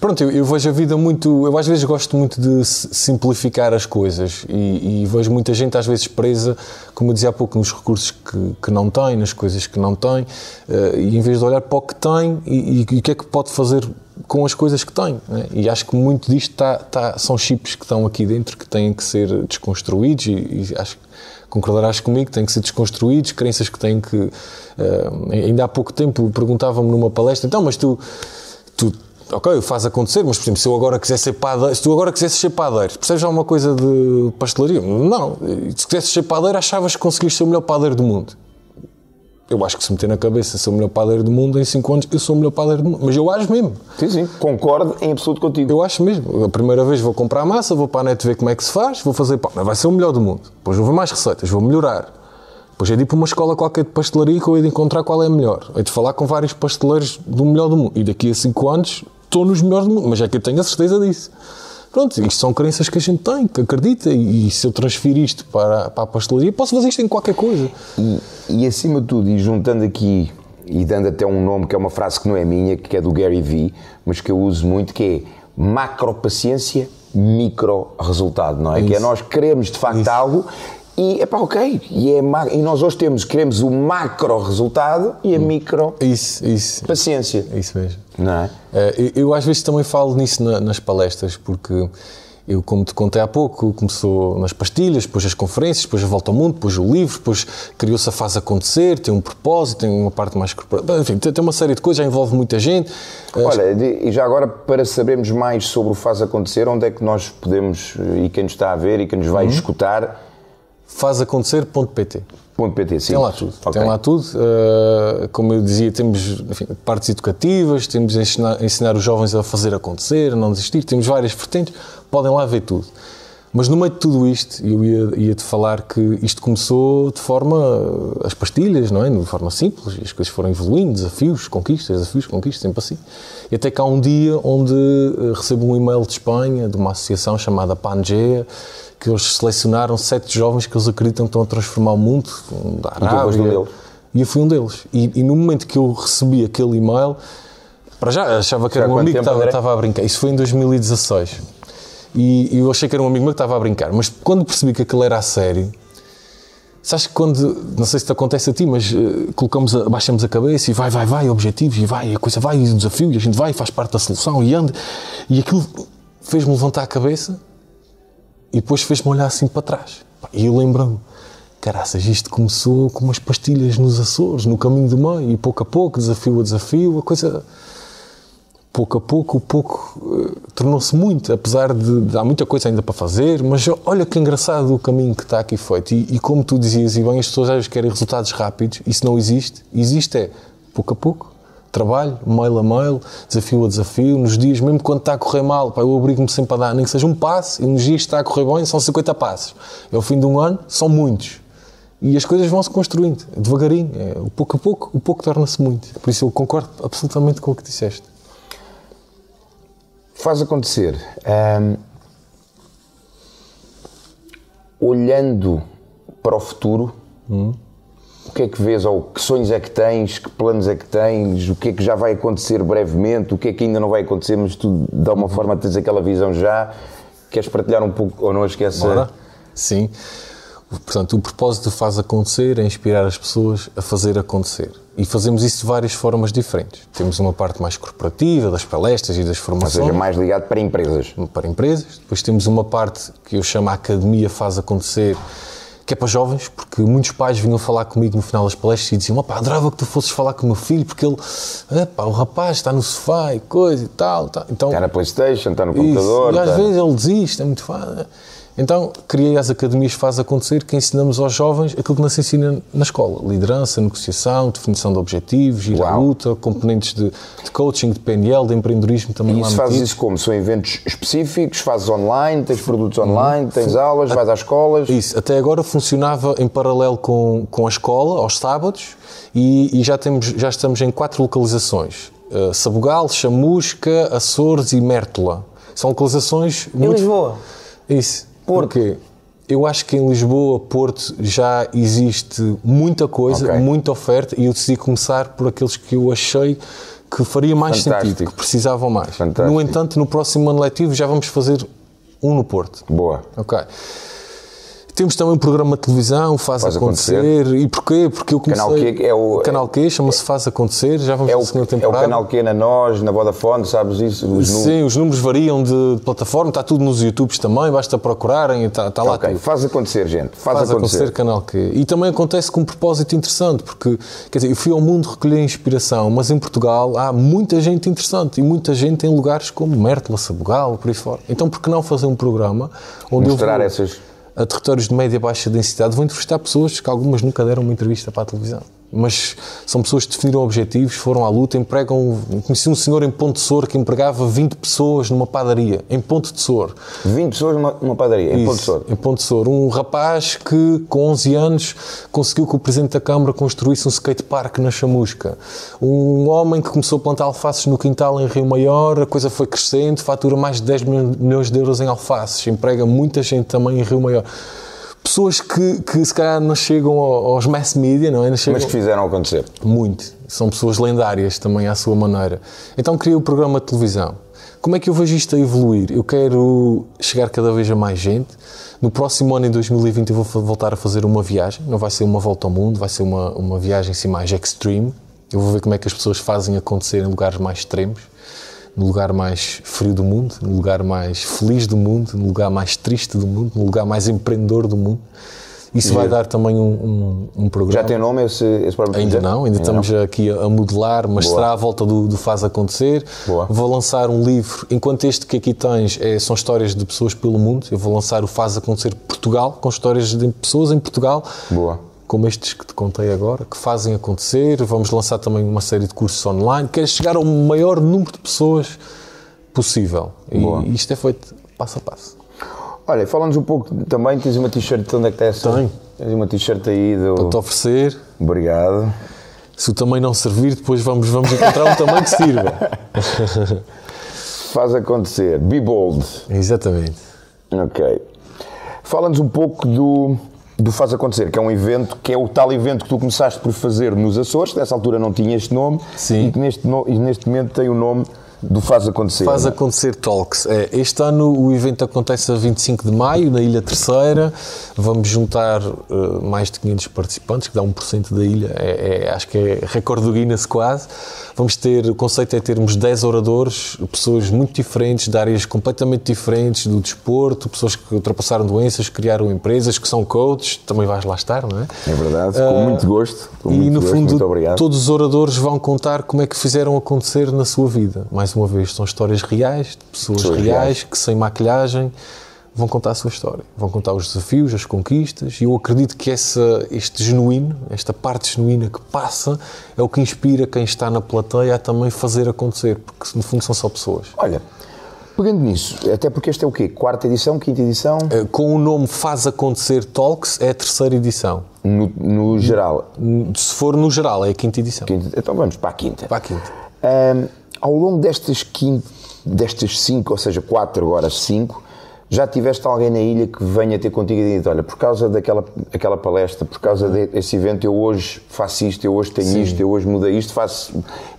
pronto, eu, eu, vejo a vida muito. Eu às vezes gosto muito de simplificar as coisas e, e, vejo muita gente às vezes presa, como eu dizia há pouco, nos recursos que, que não tem, nas coisas que não tem, uh, e em vez de olhar para o que tem e, e, o que é que pode fazer com as coisas que tem. Né? E acho que muito disto está, está, são chips que estão aqui dentro que têm que ser desconstruídos e, e acho que concordarás comigo, têm que ser desconstruídos, crenças que têm que. Uh, ainda há pouco tempo perguntavam-me numa palestra, então, mas tu, ok, faz acontecer, mas por exemplo, se eu agora quiser ser padeiro, se tu agora quisesses ser padeiro, percebes alguma coisa de pastelaria? Não, se quisesses ser padeiro, achavas que conseguias ser o melhor padeiro do mundo. Eu acho que se meter na cabeça ser o melhor padeiro do mundo, em 5 anos eu sou o melhor padeiro do mundo. Mas eu acho mesmo. Sim, sim, concordo em absoluto contigo. Eu acho mesmo. A primeira vez vou comprar massa, vou para a net ver como é que se faz, vou fazer pão. Vai ser o melhor do mundo. Depois vou ver mais receitas, vou melhorar. Depois é de ir para uma escola qualquer de pastelaria que eu hei de encontrar qual é a melhor. É de falar com vários pasteleiros do melhor do mundo. E daqui a 5 anos estou nos melhores do mundo. Mas é que eu tenho a certeza disso. Pronto, isto são crenças que a gente tem, que acredita. E, se eu transferir isto para, para a pastelaria, posso fazer isto em qualquer coisa. E, e acima de tudo, e juntando aqui e dando até um nome que é uma frase que não é minha, que é do Gary Vee, mas que eu uso muito, que é macropaciência, micro resultado, não é? Isso. Que é nós queremos de facto Isso. algo e é pá, ok. E, é, e nós hoje temos, queremos o macro resultado e a micro isso, isso. paciência. Isso mesmo. Não é? Eh, eu, eu às vezes também falo nisso na, nas palestras, porque eu, como te contei há pouco, começou nas pastilhas, depois as conferências, depois a volta ao mundo, depois o livro, depois criou-se a fase acontecer, tem um propósito, tem uma parte mais corporativa, enfim, tem uma série de coisas, já envolve muita gente. Olha, e já agora, para sabermos mais sobre o faz acontecer, onde é que nós podemos, e quem nos está a ver e quem nos vai uhum. escutar, fazacontecer.pt. .pt, sim. Tem lá tudo. Okay. Tem lá tudo. Uh, como eu dizia, temos enfim, partes educativas, temos a ensinar, ensinar, os jovens a fazer acontecer, a não desistir, temos várias vertentes, podem lá ver tudo. Mas no meio de tudo isto, eu ia-te ia falar que isto começou de forma, as pastilhas, não é? De forma simples, as coisas foram evoluindo, desafios, conquistas, desafios, conquistas, sempre assim. E até que há um dia onde eh, recebo um e-mail de Espanha, de uma associação chamada Pangea, que eles selecionaram sete jovens que eles acreditam que estão a transformar o mundo, da Arábia. E, um e eu fui um deles. E, e, no momento que eu recebi aquele e-mail, para já achava que era um amigo que estava, estava, a brincar. Isso foi em 2016. E, e, eu achei que era um amigo meu que estava a brincar. Mas quando percebi que aquilo era a sério, sabes que quando, não sei se te acontece a ti, mas uh, colocamos, a, baixamos a cabeça e vai, vai, vai, objetivos, e vai, a coisa vai, e o desafio, e a gente vai, faz parte da solução, e anda. E aquilo fez-me levantar a cabeça e depois fez-me olhar assim para trás. E eu lembro-me, caraças, isto começou com umas pastilhas nos Açores, no caminho do meio, e pouco a pouco, desafio a desafio, a coisa. Pouco a pouco, o pouco uh, tornou-se muito, apesar de, de, há muita coisa ainda para fazer, mas olha que engraçado o caminho que está aqui feito. E, e como tu dizias, e bem, as pessoas às vezes querem resultados rápidos, isso não existe. Existe é pouco a pouco, trabalho, mail a mail, desafio a desafio, nos dias, mesmo quando está a correr mal, pá, eu obrigo-me sempre a dar, nem que seja um passo, e nos dias que está a correr bem, são 50 passos. E ao fim de um ano, são muitos. E as coisas vão se construindo, devagarinho, é, o pouco a pouco, o pouco torna-se muito. Por isso eu concordo absolutamente com o que disseste. Faz acontecer. Hum, olhando para o futuro, hum. O que é que vês, ou que sonhos é que tens, que planos é que tens, o que é que já vai acontecer brevemente, o que é que ainda não vai acontecer, mas tu, de alguma forma, tens aquela visão já. Queres partilhar um pouco ou não esquece? Bora. Sim. Portanto, o propósito faz acontecer é inspirar as pessoas a fazer acontecer. E fazemos isso de várias formas diferentes. Temos uma parte mais corporativa, das palestras e das formações. Ou seja, mais ligado para empresas. Para empresas. Depois temos uma parte que eu chamo a Academia Faz Acontecer, que é para jovens, porque muitos pais vinham falar comigo no final das palestras e diziam: Opá, adorava que tu fosses falar com o meu filho, porque ele, epá, o rapaz está no sofá e coisa e tal. tal. Então, está na Playstation, está no computador. E às está... vezes ele desiste, é muito fácil. Então, criei as academias Faz Acontecer, que ensinamos aos jovens aquilo que não se ensina na escola. Liderança, negociação, definição de objetivos, ir à luta, componentes de, de, coaching, de PNL, de empreendedorismo também e lá isso fazes isso como? São eventos específicos? Fazes online? Tens produtos online? Tens aulas? Vais às escolas? Isso. Até agora funcionava em paralelo com, com a escola, aos sábados, e, e já, temos, já estamos em quatro localizações. Uh, Sabugal, Chamusca, Açores e Mértola. São localizações muito... Em Lisboa? Isso. Porque eu acho que em Lisboa, Porto, já existe muita coisa, okay. muita oferta, e eu decidi começar por aqueles que eu achei que faria mais Fantástico. sentido, que precisavam mais. Fantástico. No entanto, no próximo ano letivo já vamos fazer um no Porto. Boa. Ok. Temos também um programa de televisão, Faz, Faz acontecer. acontecer. E porquê? Porque eu comecei... Canal Q é o... Canal Q chama-se Faz Acontecer, já vamos é para a segunda temporada. É o Canal Q na Nós, na Vodafone, sabes isso? Os Sim, os números variam de, plataforma, está tudo nos YouTubes também, basta procurarem, está, está lá okay. tudo. Faz acontecer, gente. Faz, Faz acontecer. acontecer. Canal Q. E também acontece com um propósito interessante, porque, quer dizer, eu fui ao mundo recolher inspiração, mas em Portugal há muita gente interessante e muita gente em lugares como Mértola, Sabugal, por aí fora. Então, por que não fazer um programa onde Mostrar eu vou... essas a territórios de média e baixa densidade, vou entrevistar pessoas que algumas nunca deram uma entrevista para a televisão mas são pessoas que definiram objetivos, foram à luta, empregam. Conheci um senhor em Ponte de Sor que empregava 20 pessoas numa padaria, em Ponte de Sor. 20 pessoas numa, numa padaria, em Isso, Ponte de Sor? Em Ponte de Sor. Um rapaz que, com 11 anos, conseguiu que o Presidente da Câmara construísse um skatepark na Chamusca. Um homem que começou a plantar alfaces no quintal em Rio Maior, a coisa foi crescendo, fatura mais de 10 milhões de euros em alfaces, emprega muita gente também em Rio Maior pessoas que, que se calhar não chegam aos mass media, não é? Não chegam... Mas que fizeram acontecer. Muito. São pessoas lendárias também à sua maneira. Então criei o programa de televisão. Como é que eu vejo isto a evoluir? Eu quero chegar cada vez a mais gente. No próximo ano, em 2020, eu vou voltar a fazer uma viagem. Não vai ser uma volta ao mundo, vai ser uma, uma viagem assim mais extreme. Eu vou ver como é que as pessoas fazem acontecer em lugares mais extremos no lugar mais frio do mundo, no lugar mais feliz do mundo, no lugar mais triste do mundo, no lugar mais empreendedor do mundo. Isso vai dar também um, um, um, programa. Já tem nome esse, esse programa? Ainda não, ainda, ainda estamos não. aqui a, modelar, mas Boa. será à volta do, do, Faz Acontecer. Boa. Vou lançar um livro, enquanto este que aqui tens é, são histórias de pessoas pelo mundo, eu vou lançar o Faz Acontecer Portugal, com histórias de pessoas em Portugal. Boa como estes que te contei agora, que fazem acontecer. Vamos lançar também uma série de cursos online. Queres chegar ao maior número de pessoas possível. Boa. E isto é feito passo a passo. Olha, falando-nos um pouco também, tens uma t-shirt, onde é que está essa? Tenho. Tens uma t-shirt aí do... Para te oferecer. Obrigado. Se o tamanho não servir, depois vamos, vamos encontrar um tamanho que sirva. [LAUGHS] Faz acontecer. Be bold. Exatamente. Ok. Fala-nos um pouco do do Faz Acontecer, que é um evento, que é o tal evento que tu começaste por fazer nos Açores, nessa altura não tinha este nome, Sim. e que neste, e neste momento tem o nome do Faz Acontecer. Faz é? Acontecer Talks. É, este ano o evento acontece a 25 de maio, na Ilha Terceira. Vamos juntar uh, mais de 500 participantes, que dá 1% da ilha. É, é, acho que é recorde do Guinness quase. Vamos ter, o conceito é termos 10 oradores, pessoas muito diferentes, de áreas completamente diferentes do desporto, pessoas que ultrapassaram doenças, criaram empresas, que são coaches, também vais lá estar, não é? É verdade, com uh, muito gosto. Com e no gosto, fundo, todos os oradores vão contar como é que fizeram acontecer na sua vida. Mais uma vez, são histórias reais, de pessoas, pessoas reais, reais que sem maquilhagem vão contar a sua história, vão contar os desafios, as conquistas, e eu acredito que essa, este genuíno, esta parte genuína que passa, é o que inspira quem está na plateia a também fazer acontecer, porque no fundo são só pessoas. Olha, Pegando nisso, até porque este é o quê? Quarta edição, quinta edição? Eh, Com o nome Faz Acontecer Talks, é a terceira edição. No, no geral. Se for no geral, é a quinta edição. Quinta- Então vamos para a quinta. Para a quinta. Ao longo destas, quin- destas cinco, ou seja, quatro agora cinco, já tiveste alguém na ilha que venha ter contigo e diga, olha, por causa daquela aquela palestra, por causa de- desse evento, eu hoje faço isto, eu hoje tenho isto, eu hoje mudei isto, faço,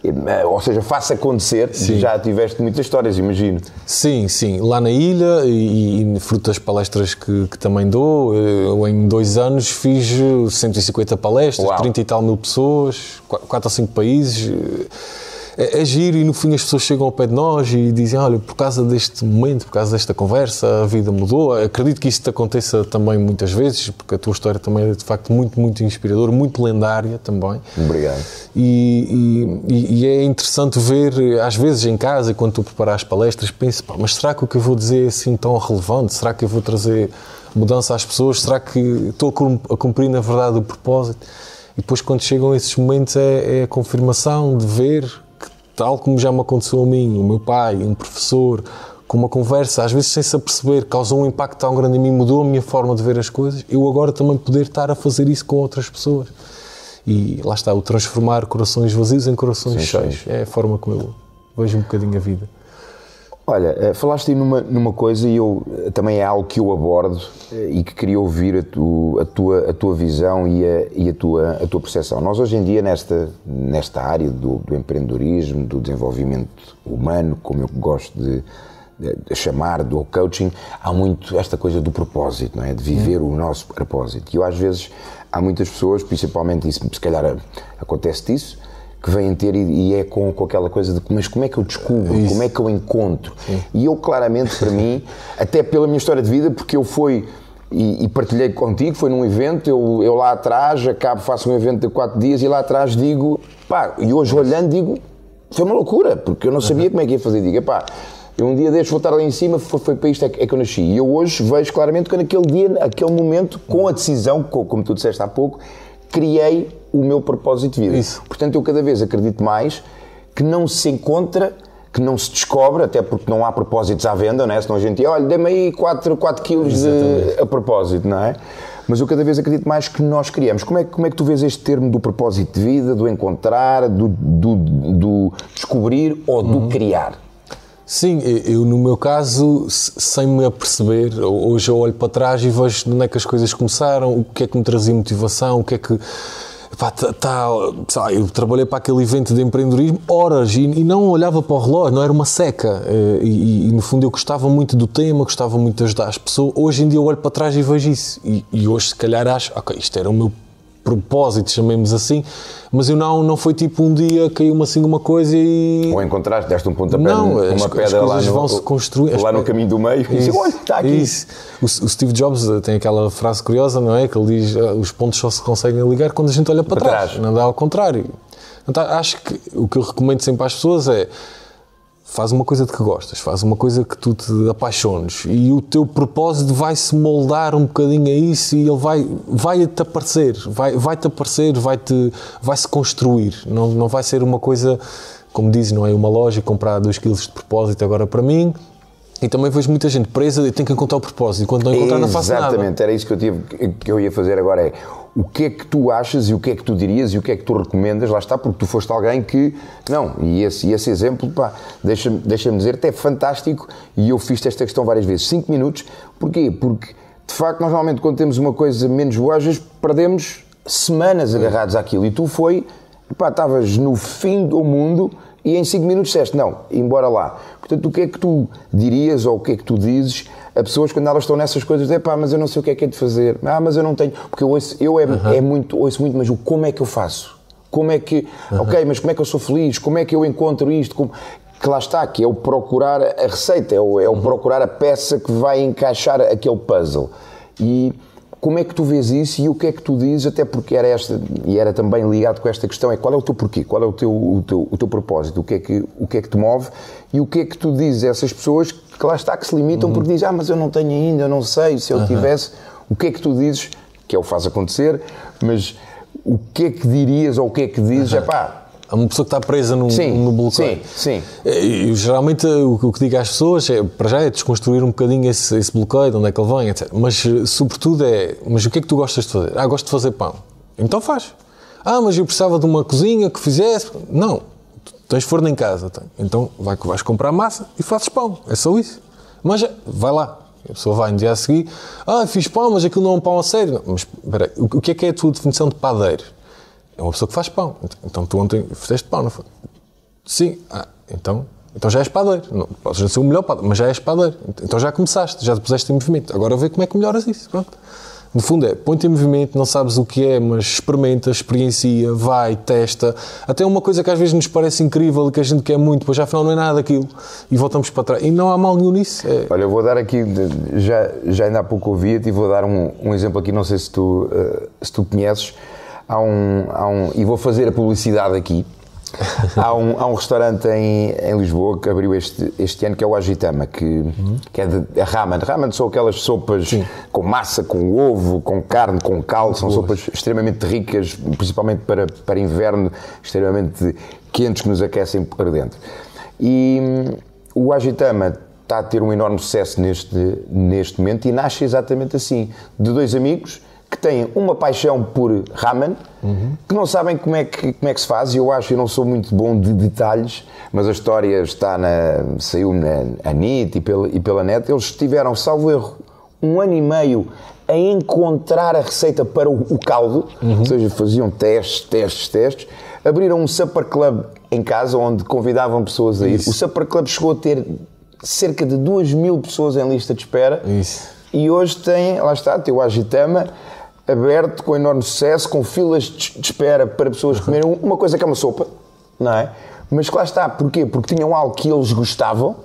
eh, ou seja, faço acontecer. Já tiveste muitas histórias, imagino. Sim, sim. Lá na ilha e, e fruto das palestras que, que também dou, eu em dois anos fiz 150 palestras, Uau. 30 e tal mil pessoas, 4 ou 5 países. É, é giro e no fim as pessoas chegam ao pé de nós e dizem: Olha, por causa deste momento, por causa desta conversa, a vida mudou. Acredito que isso te aconteça também muitas vezes, porque a tua história também é de facto muito, muito inspiradora, muito lendária também. Obrigado. E, e- e é interessante ver, às vezes em casa, quando tu preparas as palestras, penso, mas será que o que eu vou dizer é assim tão relevante? Será que eu vou trazer mudança às pessoas? Será que estou a cum- a cumprir, na verdade, o propósito? E depois, quando chegam esses momentos, é, é a confirmação de ver tal como já me aconteceu a mim, o meu pai, um professor, com uma conversa, às vezes sem se aperceber, causou um impacto tão grande em mim, mudou a minha forma de ver as coisas, eu agora também poder estar a fazer isso com outras pessoas. E lá está, o transformar corações vazios em corações Sim, cheios. É a forma como eu vejo um bocadinho a vida. Olha, eh, falaste aí numa, numa coisa e eu eh, também é algo que eu abordo eh, e que queria ouvir a, tu- a tua, a tua visão e, a, e a, tua, a tua percepção. Nós hoje em dia, nesta, nesta área do, do empreendedorismo, do desenvolvimento humano, como eu gosto de, de- chamar, do coaching, há muito esta coisa do propósito, não é? De viver o nosso propósito. E eu às vezes, há muitas pessoas, principalmente isso, se calhar acontece disso, que vêm ter e, e é com, com aquela coisa de mas como é que eu descubro, como é que eu encontro. E eu claramente para mim, até pela minha história de vida, porque eu fui e, e partilhei contigo, foi num evento, eu, eu lá atrás, acabo, faço um evento de quatro dias e lá atrás digo, pá, e hoje olhando digo, foi uma loucura, porque eu não sabia como é que ia fazer, digo, pá, eu um dia destes vou estar lá em cima, foi, foi para isto é que, é que eu nasci. E eu hoje vejo claramente que naquele dia, naquele momento, com a decisão, co- como tu disseste há pouco, criei o meu propósito de vida. Isso. Portanto, eu cada vez acredito mais que não se encontra, que não se descobre, até porque não há propósitos à venda, não é? Senão a gente olha, dê-me aí 4, 4 quilos de, a propósito, não é? Mas eu cada vez acredito mais que nós criamos. Como é, que- como é que tu vês este termo do propósito de vida, do encontrar, do, do, do descobrir ou do criar? Sim, eu no meu caso, se- sem me aperceber, hoje eu olho para trás e vejo de onde é que as coisas começaram, o que é que me trazia motivação, o que é que. Pá, tá, tá- eu trabalhei para aquele evento de empreendedorismo horas e, e não olhava para o relógio, não era uma seca. eh, E, e, no fundo eu gostava muito do tema, gostava muito de ajudar as pessoas. Hoje em dia eu olho para trás e vejo isso. E, e hoje, se calhar, acho, ok, isto era o meu propósito, chamemos assim, mas eu não, não foi tipo um dia caiu-me assim uma coisa e. Ou encontraste, deste um pontapé Não, numa as- as pedra lá coisas no, vão-se construir- lá as- no caminho do meio e disse, olha, está aqui. Isso. O, o Steve Jobs eh, tem aquela frase curiosa, não é? Que ele diz ah, os pontos só se conseguem ligar quando a gente olha para, Para trás. trás. não dá ao contrário. Então, acho que o que eu recomendo sempre às pessoas é faz uma coisa de que gostas, faz uma coisa que tu te apaixones e o teu propósito vai-se moldar um bocadinho a isso e ele vai, vai-te aparecer, vai, vai-te aparecer, vai-te, vai-se construir. Não, não vai ser uma coisa, como dizes, não é uma loja comprar 2 kg de propósito agora para mim. E também vejo muita gente presa e tem que encontrar o propósito. E quando não encontrar, não faço nada. Exatamente, era isso que eu, tive, que eu ia fazer agora. É o que é que tu achas e o que é que tu dirias e o que é que tu recomendas? Lá está, porque tu foste alguém que. Não, e esse, e esse exemplo, pá, deixa-me deixa dizer-te, é fantástico e eu fiz esta questão várias vezes. 5 minutos, porquê? Porque de facto, nós normalmente quando temos uma coisa menos boa, às vezes perdemos semanas agarrados àquilo e tu foi, pá, estavas no fim do mundo e em 5 minutos disseste, não, embora lá. Portanto, o que é que tu dirias ou o que é que tu dizes a pessoas quando elas estão nessas coisas de pá, mas eu não sei o que é que é de fazer, ah, mas eu não tenho, porque eu, ouço, eu é, é muito, ouço muito, mas o como é que eu faço? Como é que, ok, mas como é que eu sou feliz? Como é que eu encontro isto? Como, que lá está, que é o procurar a receita, é o, é o procurar a peça que vai encaixar aquele puzzle. E como é que tu vês isso e o que é que tu dizes, até porque era esta, e era também ligado com esta questão, é qual é o teu porquê, qual é o teu, o teu, o teu propósito, o que, é que, o que é que te move? E o que é que tu dizes a essas pessoas que lá está, que se limitam porque dizem, ah, mas eu não tenho ainda, eu não sei, se eu tivesse, o que é que tu dizes, que é o faz acontecer, mas o que é que dirias ou o que é que dizes, é pá, Há uma pessoa que está presa no, Sim, no bloqueio. sim, sim. Eu, geralmente o, que- o que digo às pessoas é, para já é desconstruir um bocadinho esse, esse bloqueio, de onde é que ele vem, etc. Mas sobretudo é, mas o que é que tu gostas de fazer? Ah, gosto de fazer pão. Então faz. Ah, mas eu precisava de uma cozinha que fizesse. Não. Tu tens forno em casa. tem. Então vai, vais comprar massa e fazes pão. É só isso. Mas é, vai lá. A pessoa vai no dia a seguir. Ah, fiz pão, mas aquilo não é um pão a sério. Não, mas espera aí, o, o que é que é a tua definição de padeiro? É uma pessoa que faz pão. Então tu ontem fizeste pão, não foi? Sim. Ah, então, então já és padeiro. Não, podes não ser o melhor padeiro, mas já és padeiro. Então já começaste, já te puseste em movimento. Agora vê como é que melhoras isso. Pronto. No fundo é, põe-te em movimento, não sabes o que é, mas experimenta, experiencia, vai, testa. Até uma coisa que às vezes nos parece incrível e que a gente quer muito, pois afinal não é nada daquilo. E voltamos para trás. E não há mal nenhum nisso. É, Olha, eu vou dar aqui, já, já ainda há pouco ouvi-te e vou dar um, um exemplo aqui, não sei se tu, eh, se tu conheces. Há um, há um, e vou fazer a publicidade aqui. [LAUGHS] há, um, há um restaurante em, em Lisboa que abriu este, este ano que é o Agitama, que, que é de é ramen. Ramen são aquelas sopas com massa, com ovo, com carne, com caldo, são sopas extremamente ricas, principalmente para, para inverno, extremamente quentes que nos aquecem por dentro. E hum, o Agitama está a ter um enorme sucesso neste, neste momento e nasce exatamente assim, de dois amigos que têm uma paixão por ramen, que não sabem como é que, como é que se faz, e eu acho, eu não sou muito bom de detalhes, mas a história está na, saiu na NIT e pela, e pela net, eles tiveram, salvo erro, um ano e meio a encontrar a receita para o, o caldo, ou seja, faziam testes, testes, testes, abriram um supper club em casa, onde convidavam pessoas a ir. O supper club chegou a ter cerca de 2 mil pessoas em lista de espera. Isso. E hoje tem, lá está, tem o Agitama aberto com enorme sucesso, com filas de espera para pessoas comerem uma coisa que é uma sopa, não é? Mas que lá está, porquê? Porque tinham algo que eles gostavam,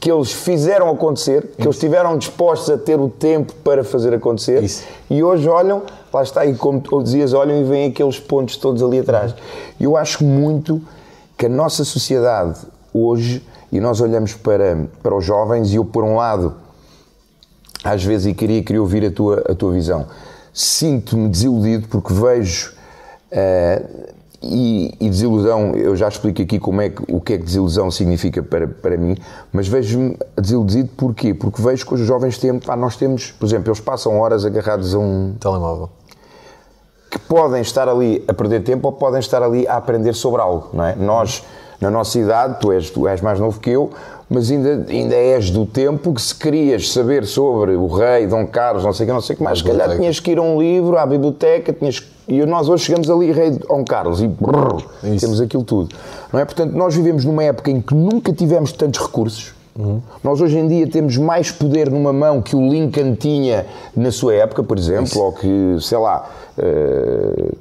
que eles fizeram acontecer, que eles estiveram dispostos a ter o tempo para fazer acontecer Isso. e hoje olham, lá está, e como tu dizias, olham e veem aqueles pontos todos ali atrás. Eu acho muito que a nossa sociedade hoje, e nós olhamos para, para os jovens, e eu, por um lado, às vezes, e queria, queria ouvir a tua, a tua visão, sinto-me desiludido porque vejo. eh, e, e desilusão, eu já explico aqui como é que, o que é que desilusão significa para, para mim, mas vejo-me desiludido porquê? Porque vejo que os jovens têm, pá, nós temos, por exemplo, eles passam horas agarrados a um, telemóvel. que podem estar ali a perder tempo ou podem estar ali a aprender sobre algo, não é? Nós, na nossa idade, tu és, tu és mais novo que eu, mas ainda, ainda és do tempo que se querias saber sobre o rei, Dom Carlos, não sei o que, não sei o que mais, se calhar tinhas que ir a um livro, à biblioteca, tinhas e nós hoje chegamos ali, rei Dom Carlos, e brrr, Isso. temos aquilo tudo, não é? Portanto, nós vivemos numa época em que nunca tivemos tantos recursos, Nós hoje em dia temos mais poder numa mão que o Lincoln tinha na sua época, por exemplo, ou que, sei lá, eh,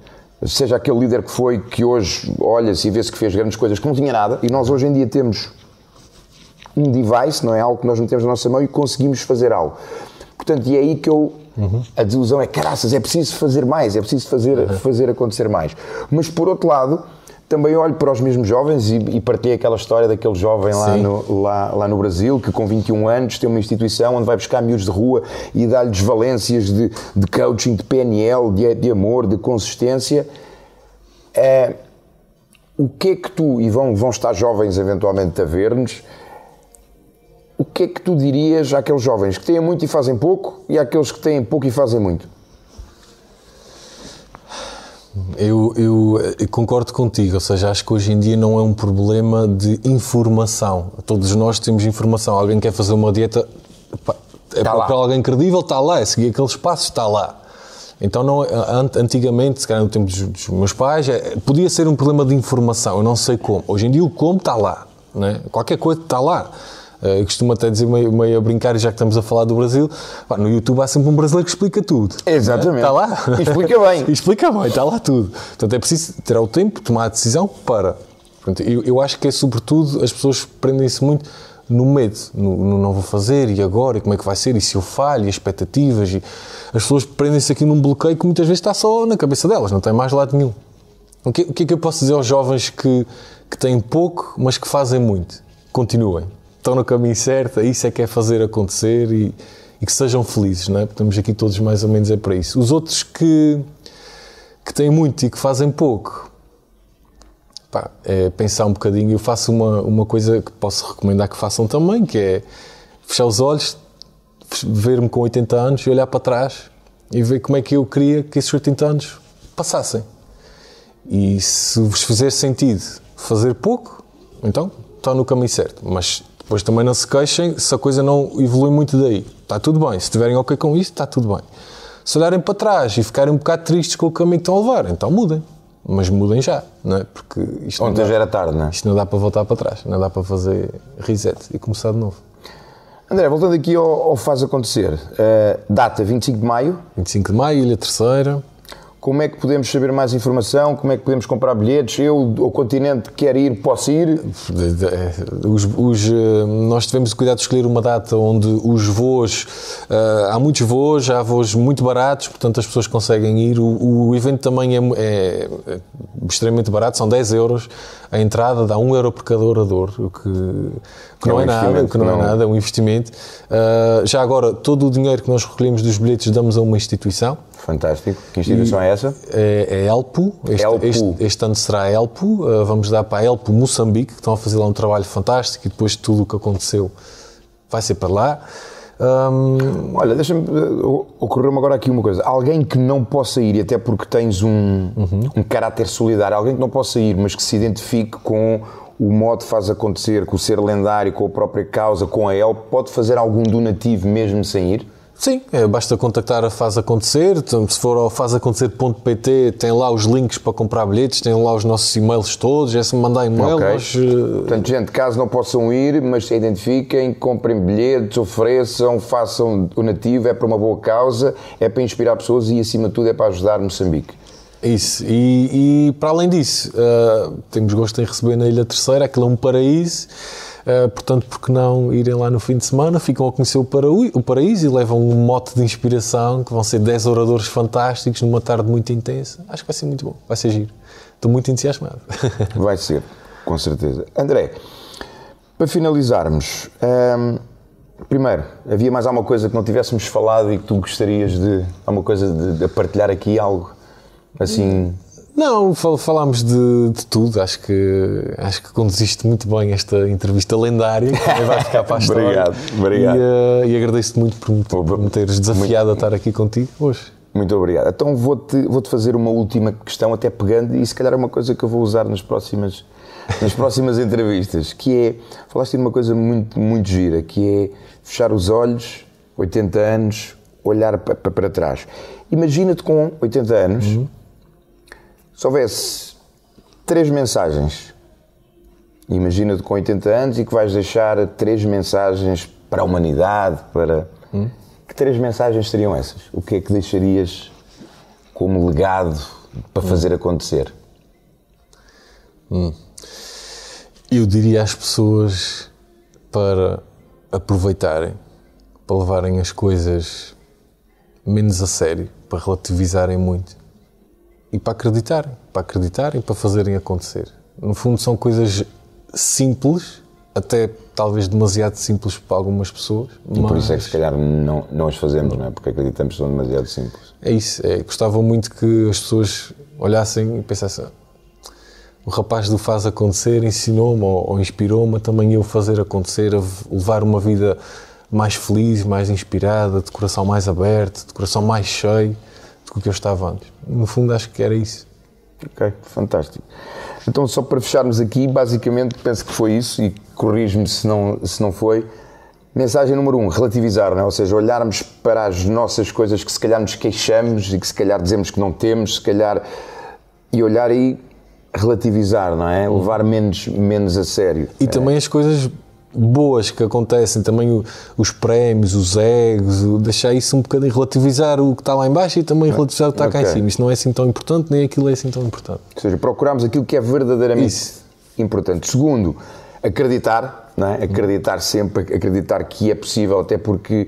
seja aquele líder que foi, que hoje olha-se e vê-se que fez grandes coisas, que não tinha nada, e nós hoje em dia temos um device, não é? Algo que nós metemos na nossa mão e conseguimos fazer algo. Portanto, e é aí que eu. A desilusão é caraças, é preciso fazer mais, é preciso fazer, fazer acontecer mais. Mas por outro lado, também olho para os mesmos jovens e, e partilhei aquela história daquele jovem lá no, lá, lá no Brasil que com 21 anos tem uma instituição onde vai buscar miúdos de rua e dá-lhes valências de, de coaching, de PNL, de, de amor, de consistência. É, o que é que tu, e vão, vão estar jovens eventualmente a ver-nos, o que é que tu dirias àqueles jovens que têm muito e fazem pouco e àqueles que têm pouco e fazem muito? Eu, eu, eu concordo contigo, ou seja, acho que hoje em dia não é um problema de informação. Todos nós temos informação. Alguém quer fazer uma dieta, é Tá para, alguém credível, está lá, é seguir aqueles passos, está lá. Então, não, ant- antigamente, se calhar no tempo dos, dos meus pais, é- podia ser um problema de informação, eu não sei como. Hoje em dia o como está lá, né? qualquer coisa está lá. Eh, Eu costumo até dizer meio, meio a brincar, e já que estamos a falar do Brasil, pá, no YouTube há sempre um brasileiro que explica tudo. Exatamente. Está lá. E explica bem. [LAUGHS] Explica bem, está lá tudo. Portanto, é preciso ter o tempo, tomar a decisão para. Portanto, eu, eu acho que é sobretudo, as pessoas prendem-se muito no medo, no, no não vou fazer, e agora, e como é que vai ser, e se eu falho, e expectativas. E as pessoas prendem-se aqui num bloqueio que muitas vezes está só na cabeça delas, não tem mais lado nenhum. O que, o que é que eu posso dizer aos jovens que, que têm pouco, mas que fazem muito? Continuem. Estão no caminho certo, isso é que é fazer acontecer e, e que sejam felizes, não é? Estamos aqui todos mais ou menos é para isso. Os outros que, que têm muito e que fazem pouco, pá, é pensar um bocadinho. Eu faço uma, uma coisa que posso recomendar que façam também, que é fechar os olhos, ver-me com 80 anos e olhar para trás e ver como é que eu queria que esses 80 anos passassem. E se vos fizer sentido fazer pouco, então está no caminho certo. Mas depois também não se queixem se a coisa não evolui muito daí. Está tudo bem. Se estiverem ok com isso, está tudo bem. Se olharem para trás e ficarem um bocado tristes com o caminho que estão a levar, então mudem. Mas mudem já, não é? Porque isto Ontem já era tarde, não é? Isto não dá para voltar para trás, não dá para fazer reset e começar de novo. André, voltando aqui ao, ao Faz Acontecer, uh, data 25 de maio. 25 de maio, Ilha Terceira. Como é que podemos saber mais informação? Como é que podemos comprar bilhetes? Eu, o continente, quer ir, posso ir? Os, os, eh, nós tivemos o cuidado de escolher uma data onde os voos, uh, há muitos voos, há voos muito baratos, portanto as pessoas conseguem ir. O, o evento também é, é, é, extremamente barato, são 10 euros a entrada, dá 1 euro por cada orador, o que, que é não um é nada, que não, não, é nada, é um investimento. Já agora, todo o dinheiro que nós recolhemos dos bilhetes damos a uma instituição. Fantástico. Que instituição é essa? É, é Elpo. Este, Elpo. Este, este, ano será Elpo. Uh, vamos dar para a Elpo Moçambique, que estão a fazer lá um trabalho fantástico e depois de tudo o que aconteceu vai ser para lá. Um... Olha, deixa-me. Ocorreu-me agora aqui uma coisa. Alguém que não possa ir, até porque tens um, uhum. um caráter solidário, alguém que não possa ir, mas que se identifique com o modo faz acontecer, com o ser lendário, com a própria causa, com a El, pode fazer algum donativo mesmo sem ir? Sim, é, basta contactar a Faz Acontecer. Então, se for ao fazacontecer.pt, tem lá os links para comprar bilhetes, tem lá os nossos e-mails todos. É se me mandar e-mail. Okay. Nós... Eh, Portanto, gente, caso não possam ir, mas se identifiquem, comprem bilhetes, ofereçam, façam donativo. É para uma boa causa, é para inspirar pessoas e, acima de tudo, é para ajudar Moçambique. Isso, e, e para além disso, uh, temos gosto em receber na Ilha Terceira, aquilo é um paraíso. Uh, portanto, por que não irem lá no fim de semana? Ficam a conhecer o, o paraíso e levam um mote de inspiração, que vão ser 10 oradores fantásticos numa tarde muito intensa. Acho que vai ser muito bom, vai ser giro. Estou muito entusiasmado. [LAUGHS] Vai ser, com certeza. André, para finalizarmos, hum, primeiro, havia mais alguma coisa que não tivéssemos falado e que tu gostarias de. alguma coisa de, de partilhar aqui, algo assim. Não, falámos de, de, tudo. Acho que, acho que conduziste muito bem esta entrevista lendária, que vai ficar para a [LAUGHS] história. obrigado, obrigado. E, uh, e agradeço-te muito por me, por me teres desafiado muito, a estar aqui contigo hoje. Muito obrigado. Então vou-te vou -te fazer uma última questão, até pegando, e se calhar é uma coisa que eu vou usar nas próximas, nas próximas [LAUGHS] entrevistas, que é, falaste de uma coisa muito, muito gira, que é fechar os olhos, 80 anos, olhar para, para trás. Imagina-te com 80 anos, uhum se houvesse três mensagens, imagina-te com 80 anos e que vais deixar três mensagens para a humanidade, para. Hum? Que três mensagens seriam essas? O que é que deixarias como legado para hum. fazer acontecer? Hum. Eu diria às pessoas para aproveitarem, para levarem as coisas menos a sério, para relativizarem muito e para acreditarem, para acreditarem, para fazerem acontecer. No fundo, são coisas simples, até talvez demasiado simples para algumas pessoas. E mas... por isso é que se calhar não, não as fazemos, não é? Porque acreditamos que são demasiado simples. É isso, é, gostava muito que as pessoas olhassem e pensassem o rapaz do faz acontecer ensinou-me ou, ou inspirou-me também eu fazer acontecer, a levar uma vida mais feliz, mais inspirada, de coração mais aberto, de coração mais cheio do que eu estava antes. No fundo, acho que era isso. Ok, fantástico. Então, só para fecharmos aqui, basicamente penso que foi isso e corrijo-me se não, se não foi. Mensagem número um, relativizar, não é? ou seja, olharmos para as nossas coisas que se calhar nos queixamos e que se calhar dizemos que não temos, se calhar, e olhar e relativizar, não é? Levar menos, menos a sério. E é. também as coisas boas que acontecem, também o, os prémios, os egos, o, deixar isso um bocadinho, relativizar o que está lá em baixo e também relativizar o que está okay. cá em cima. Isto não é assim tão importante, nem aquilo é assim tão importante. Ou seja, procuramos aquilo que é verdadeiramente isso. importante. Segundo, acreditar, não é? acreditar sempre, acreditar que é possível, até porque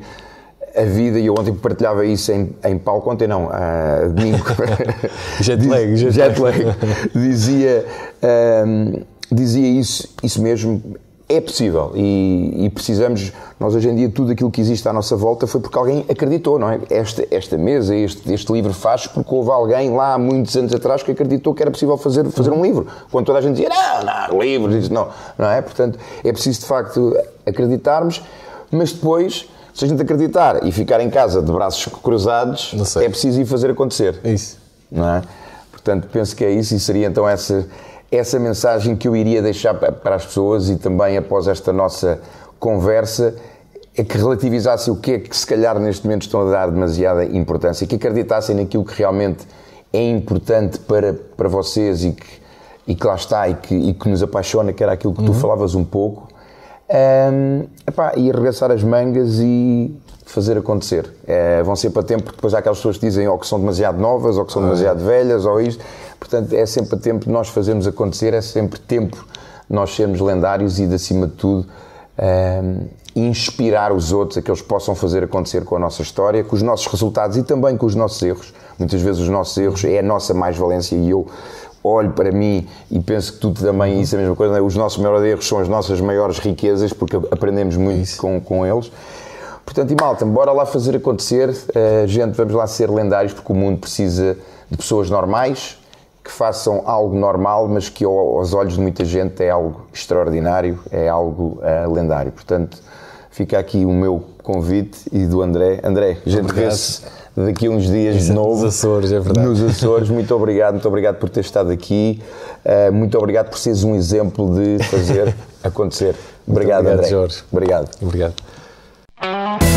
a vida, e eu ontem partilhava isso em, em palco, ontem não, a domingo. [LAUGHS] jet lag, jet, jet lag. Dizia, um, dizia isso, isso mesmo é possível e, e, precisamos, nós hoje em dia, tudo aquilo que existe à nossa volta foi porque alguém acreditou, não é? Esta, esta mesa, este, este livro faz porque houve alguém lá há muitos anos atrás que acreditou que era possível fazer, fazer um livro. Quando toda a gente dizia, não, não, livros, não, não é? Portanto, é preciso de facto acreditarmos, mas depois, se a gente acreditar e ficar em casa de braços cruzados, é preciso ir fazer acontecer. Isso. Não é? Portanto, penso que é isso e seria então essa essa mensagem que eu iria deixar para as pessoas e também após esta nossa conversa é que relativizassem o que é que se calhar neste momento estão a dar demasiada importância, que acreditassem naquilo que realmente é importante para, para vocês e que, e que lá está e que, e que nos apaixona, que era aquilo que tu uhum. falavas um pouco, um, epá, e arregaçar as mangas e fazer acontecer. É, vão ser para tempo, porque depois há aquelas pessoas que dizem ou que são demasiado novas ou que são ah, demasiado velhas ou isto. Portanto, é sempre tempo de nós fazermos acontecer, é sempre tempo de nós sermos lendários e, de acima de tudo, um, ehm, inspirar os outros a que eles possam fazer acontecer com a nossa história, com os nossos resultados e também com os nossos erros. Muitas vezes os nossos erros é a nossa mais-valência e eu olho para mim e penso que tu também isso é a mesma coisa. É? Os nossos maiores erros são as nossas maiores riquezas porque aprendemos muito com, com eles. Portanto, e malta, bora lá fazer acontecer. Uh, gente, vamos lá ser lendários porque o mundo precisa de pessoas normais, que façam algo normal, mas que aos olhos de muita gente é algo extraordinário, é algo uh, lendário. Portanto, fica aqui o meu convite e do André. André, a gente vê-se daqui a uns dias Isso, de novo. Nos Açores, é verdade. Nos Açores. Muito obrigado, muito obrigado por ter estado aqui. Uh, muito obrigado por seres um exemplo de fazer [LAUGHS] acontecer. Obrigado, obrigado André. Jorge. Obrigado. Obrigado. Thank you.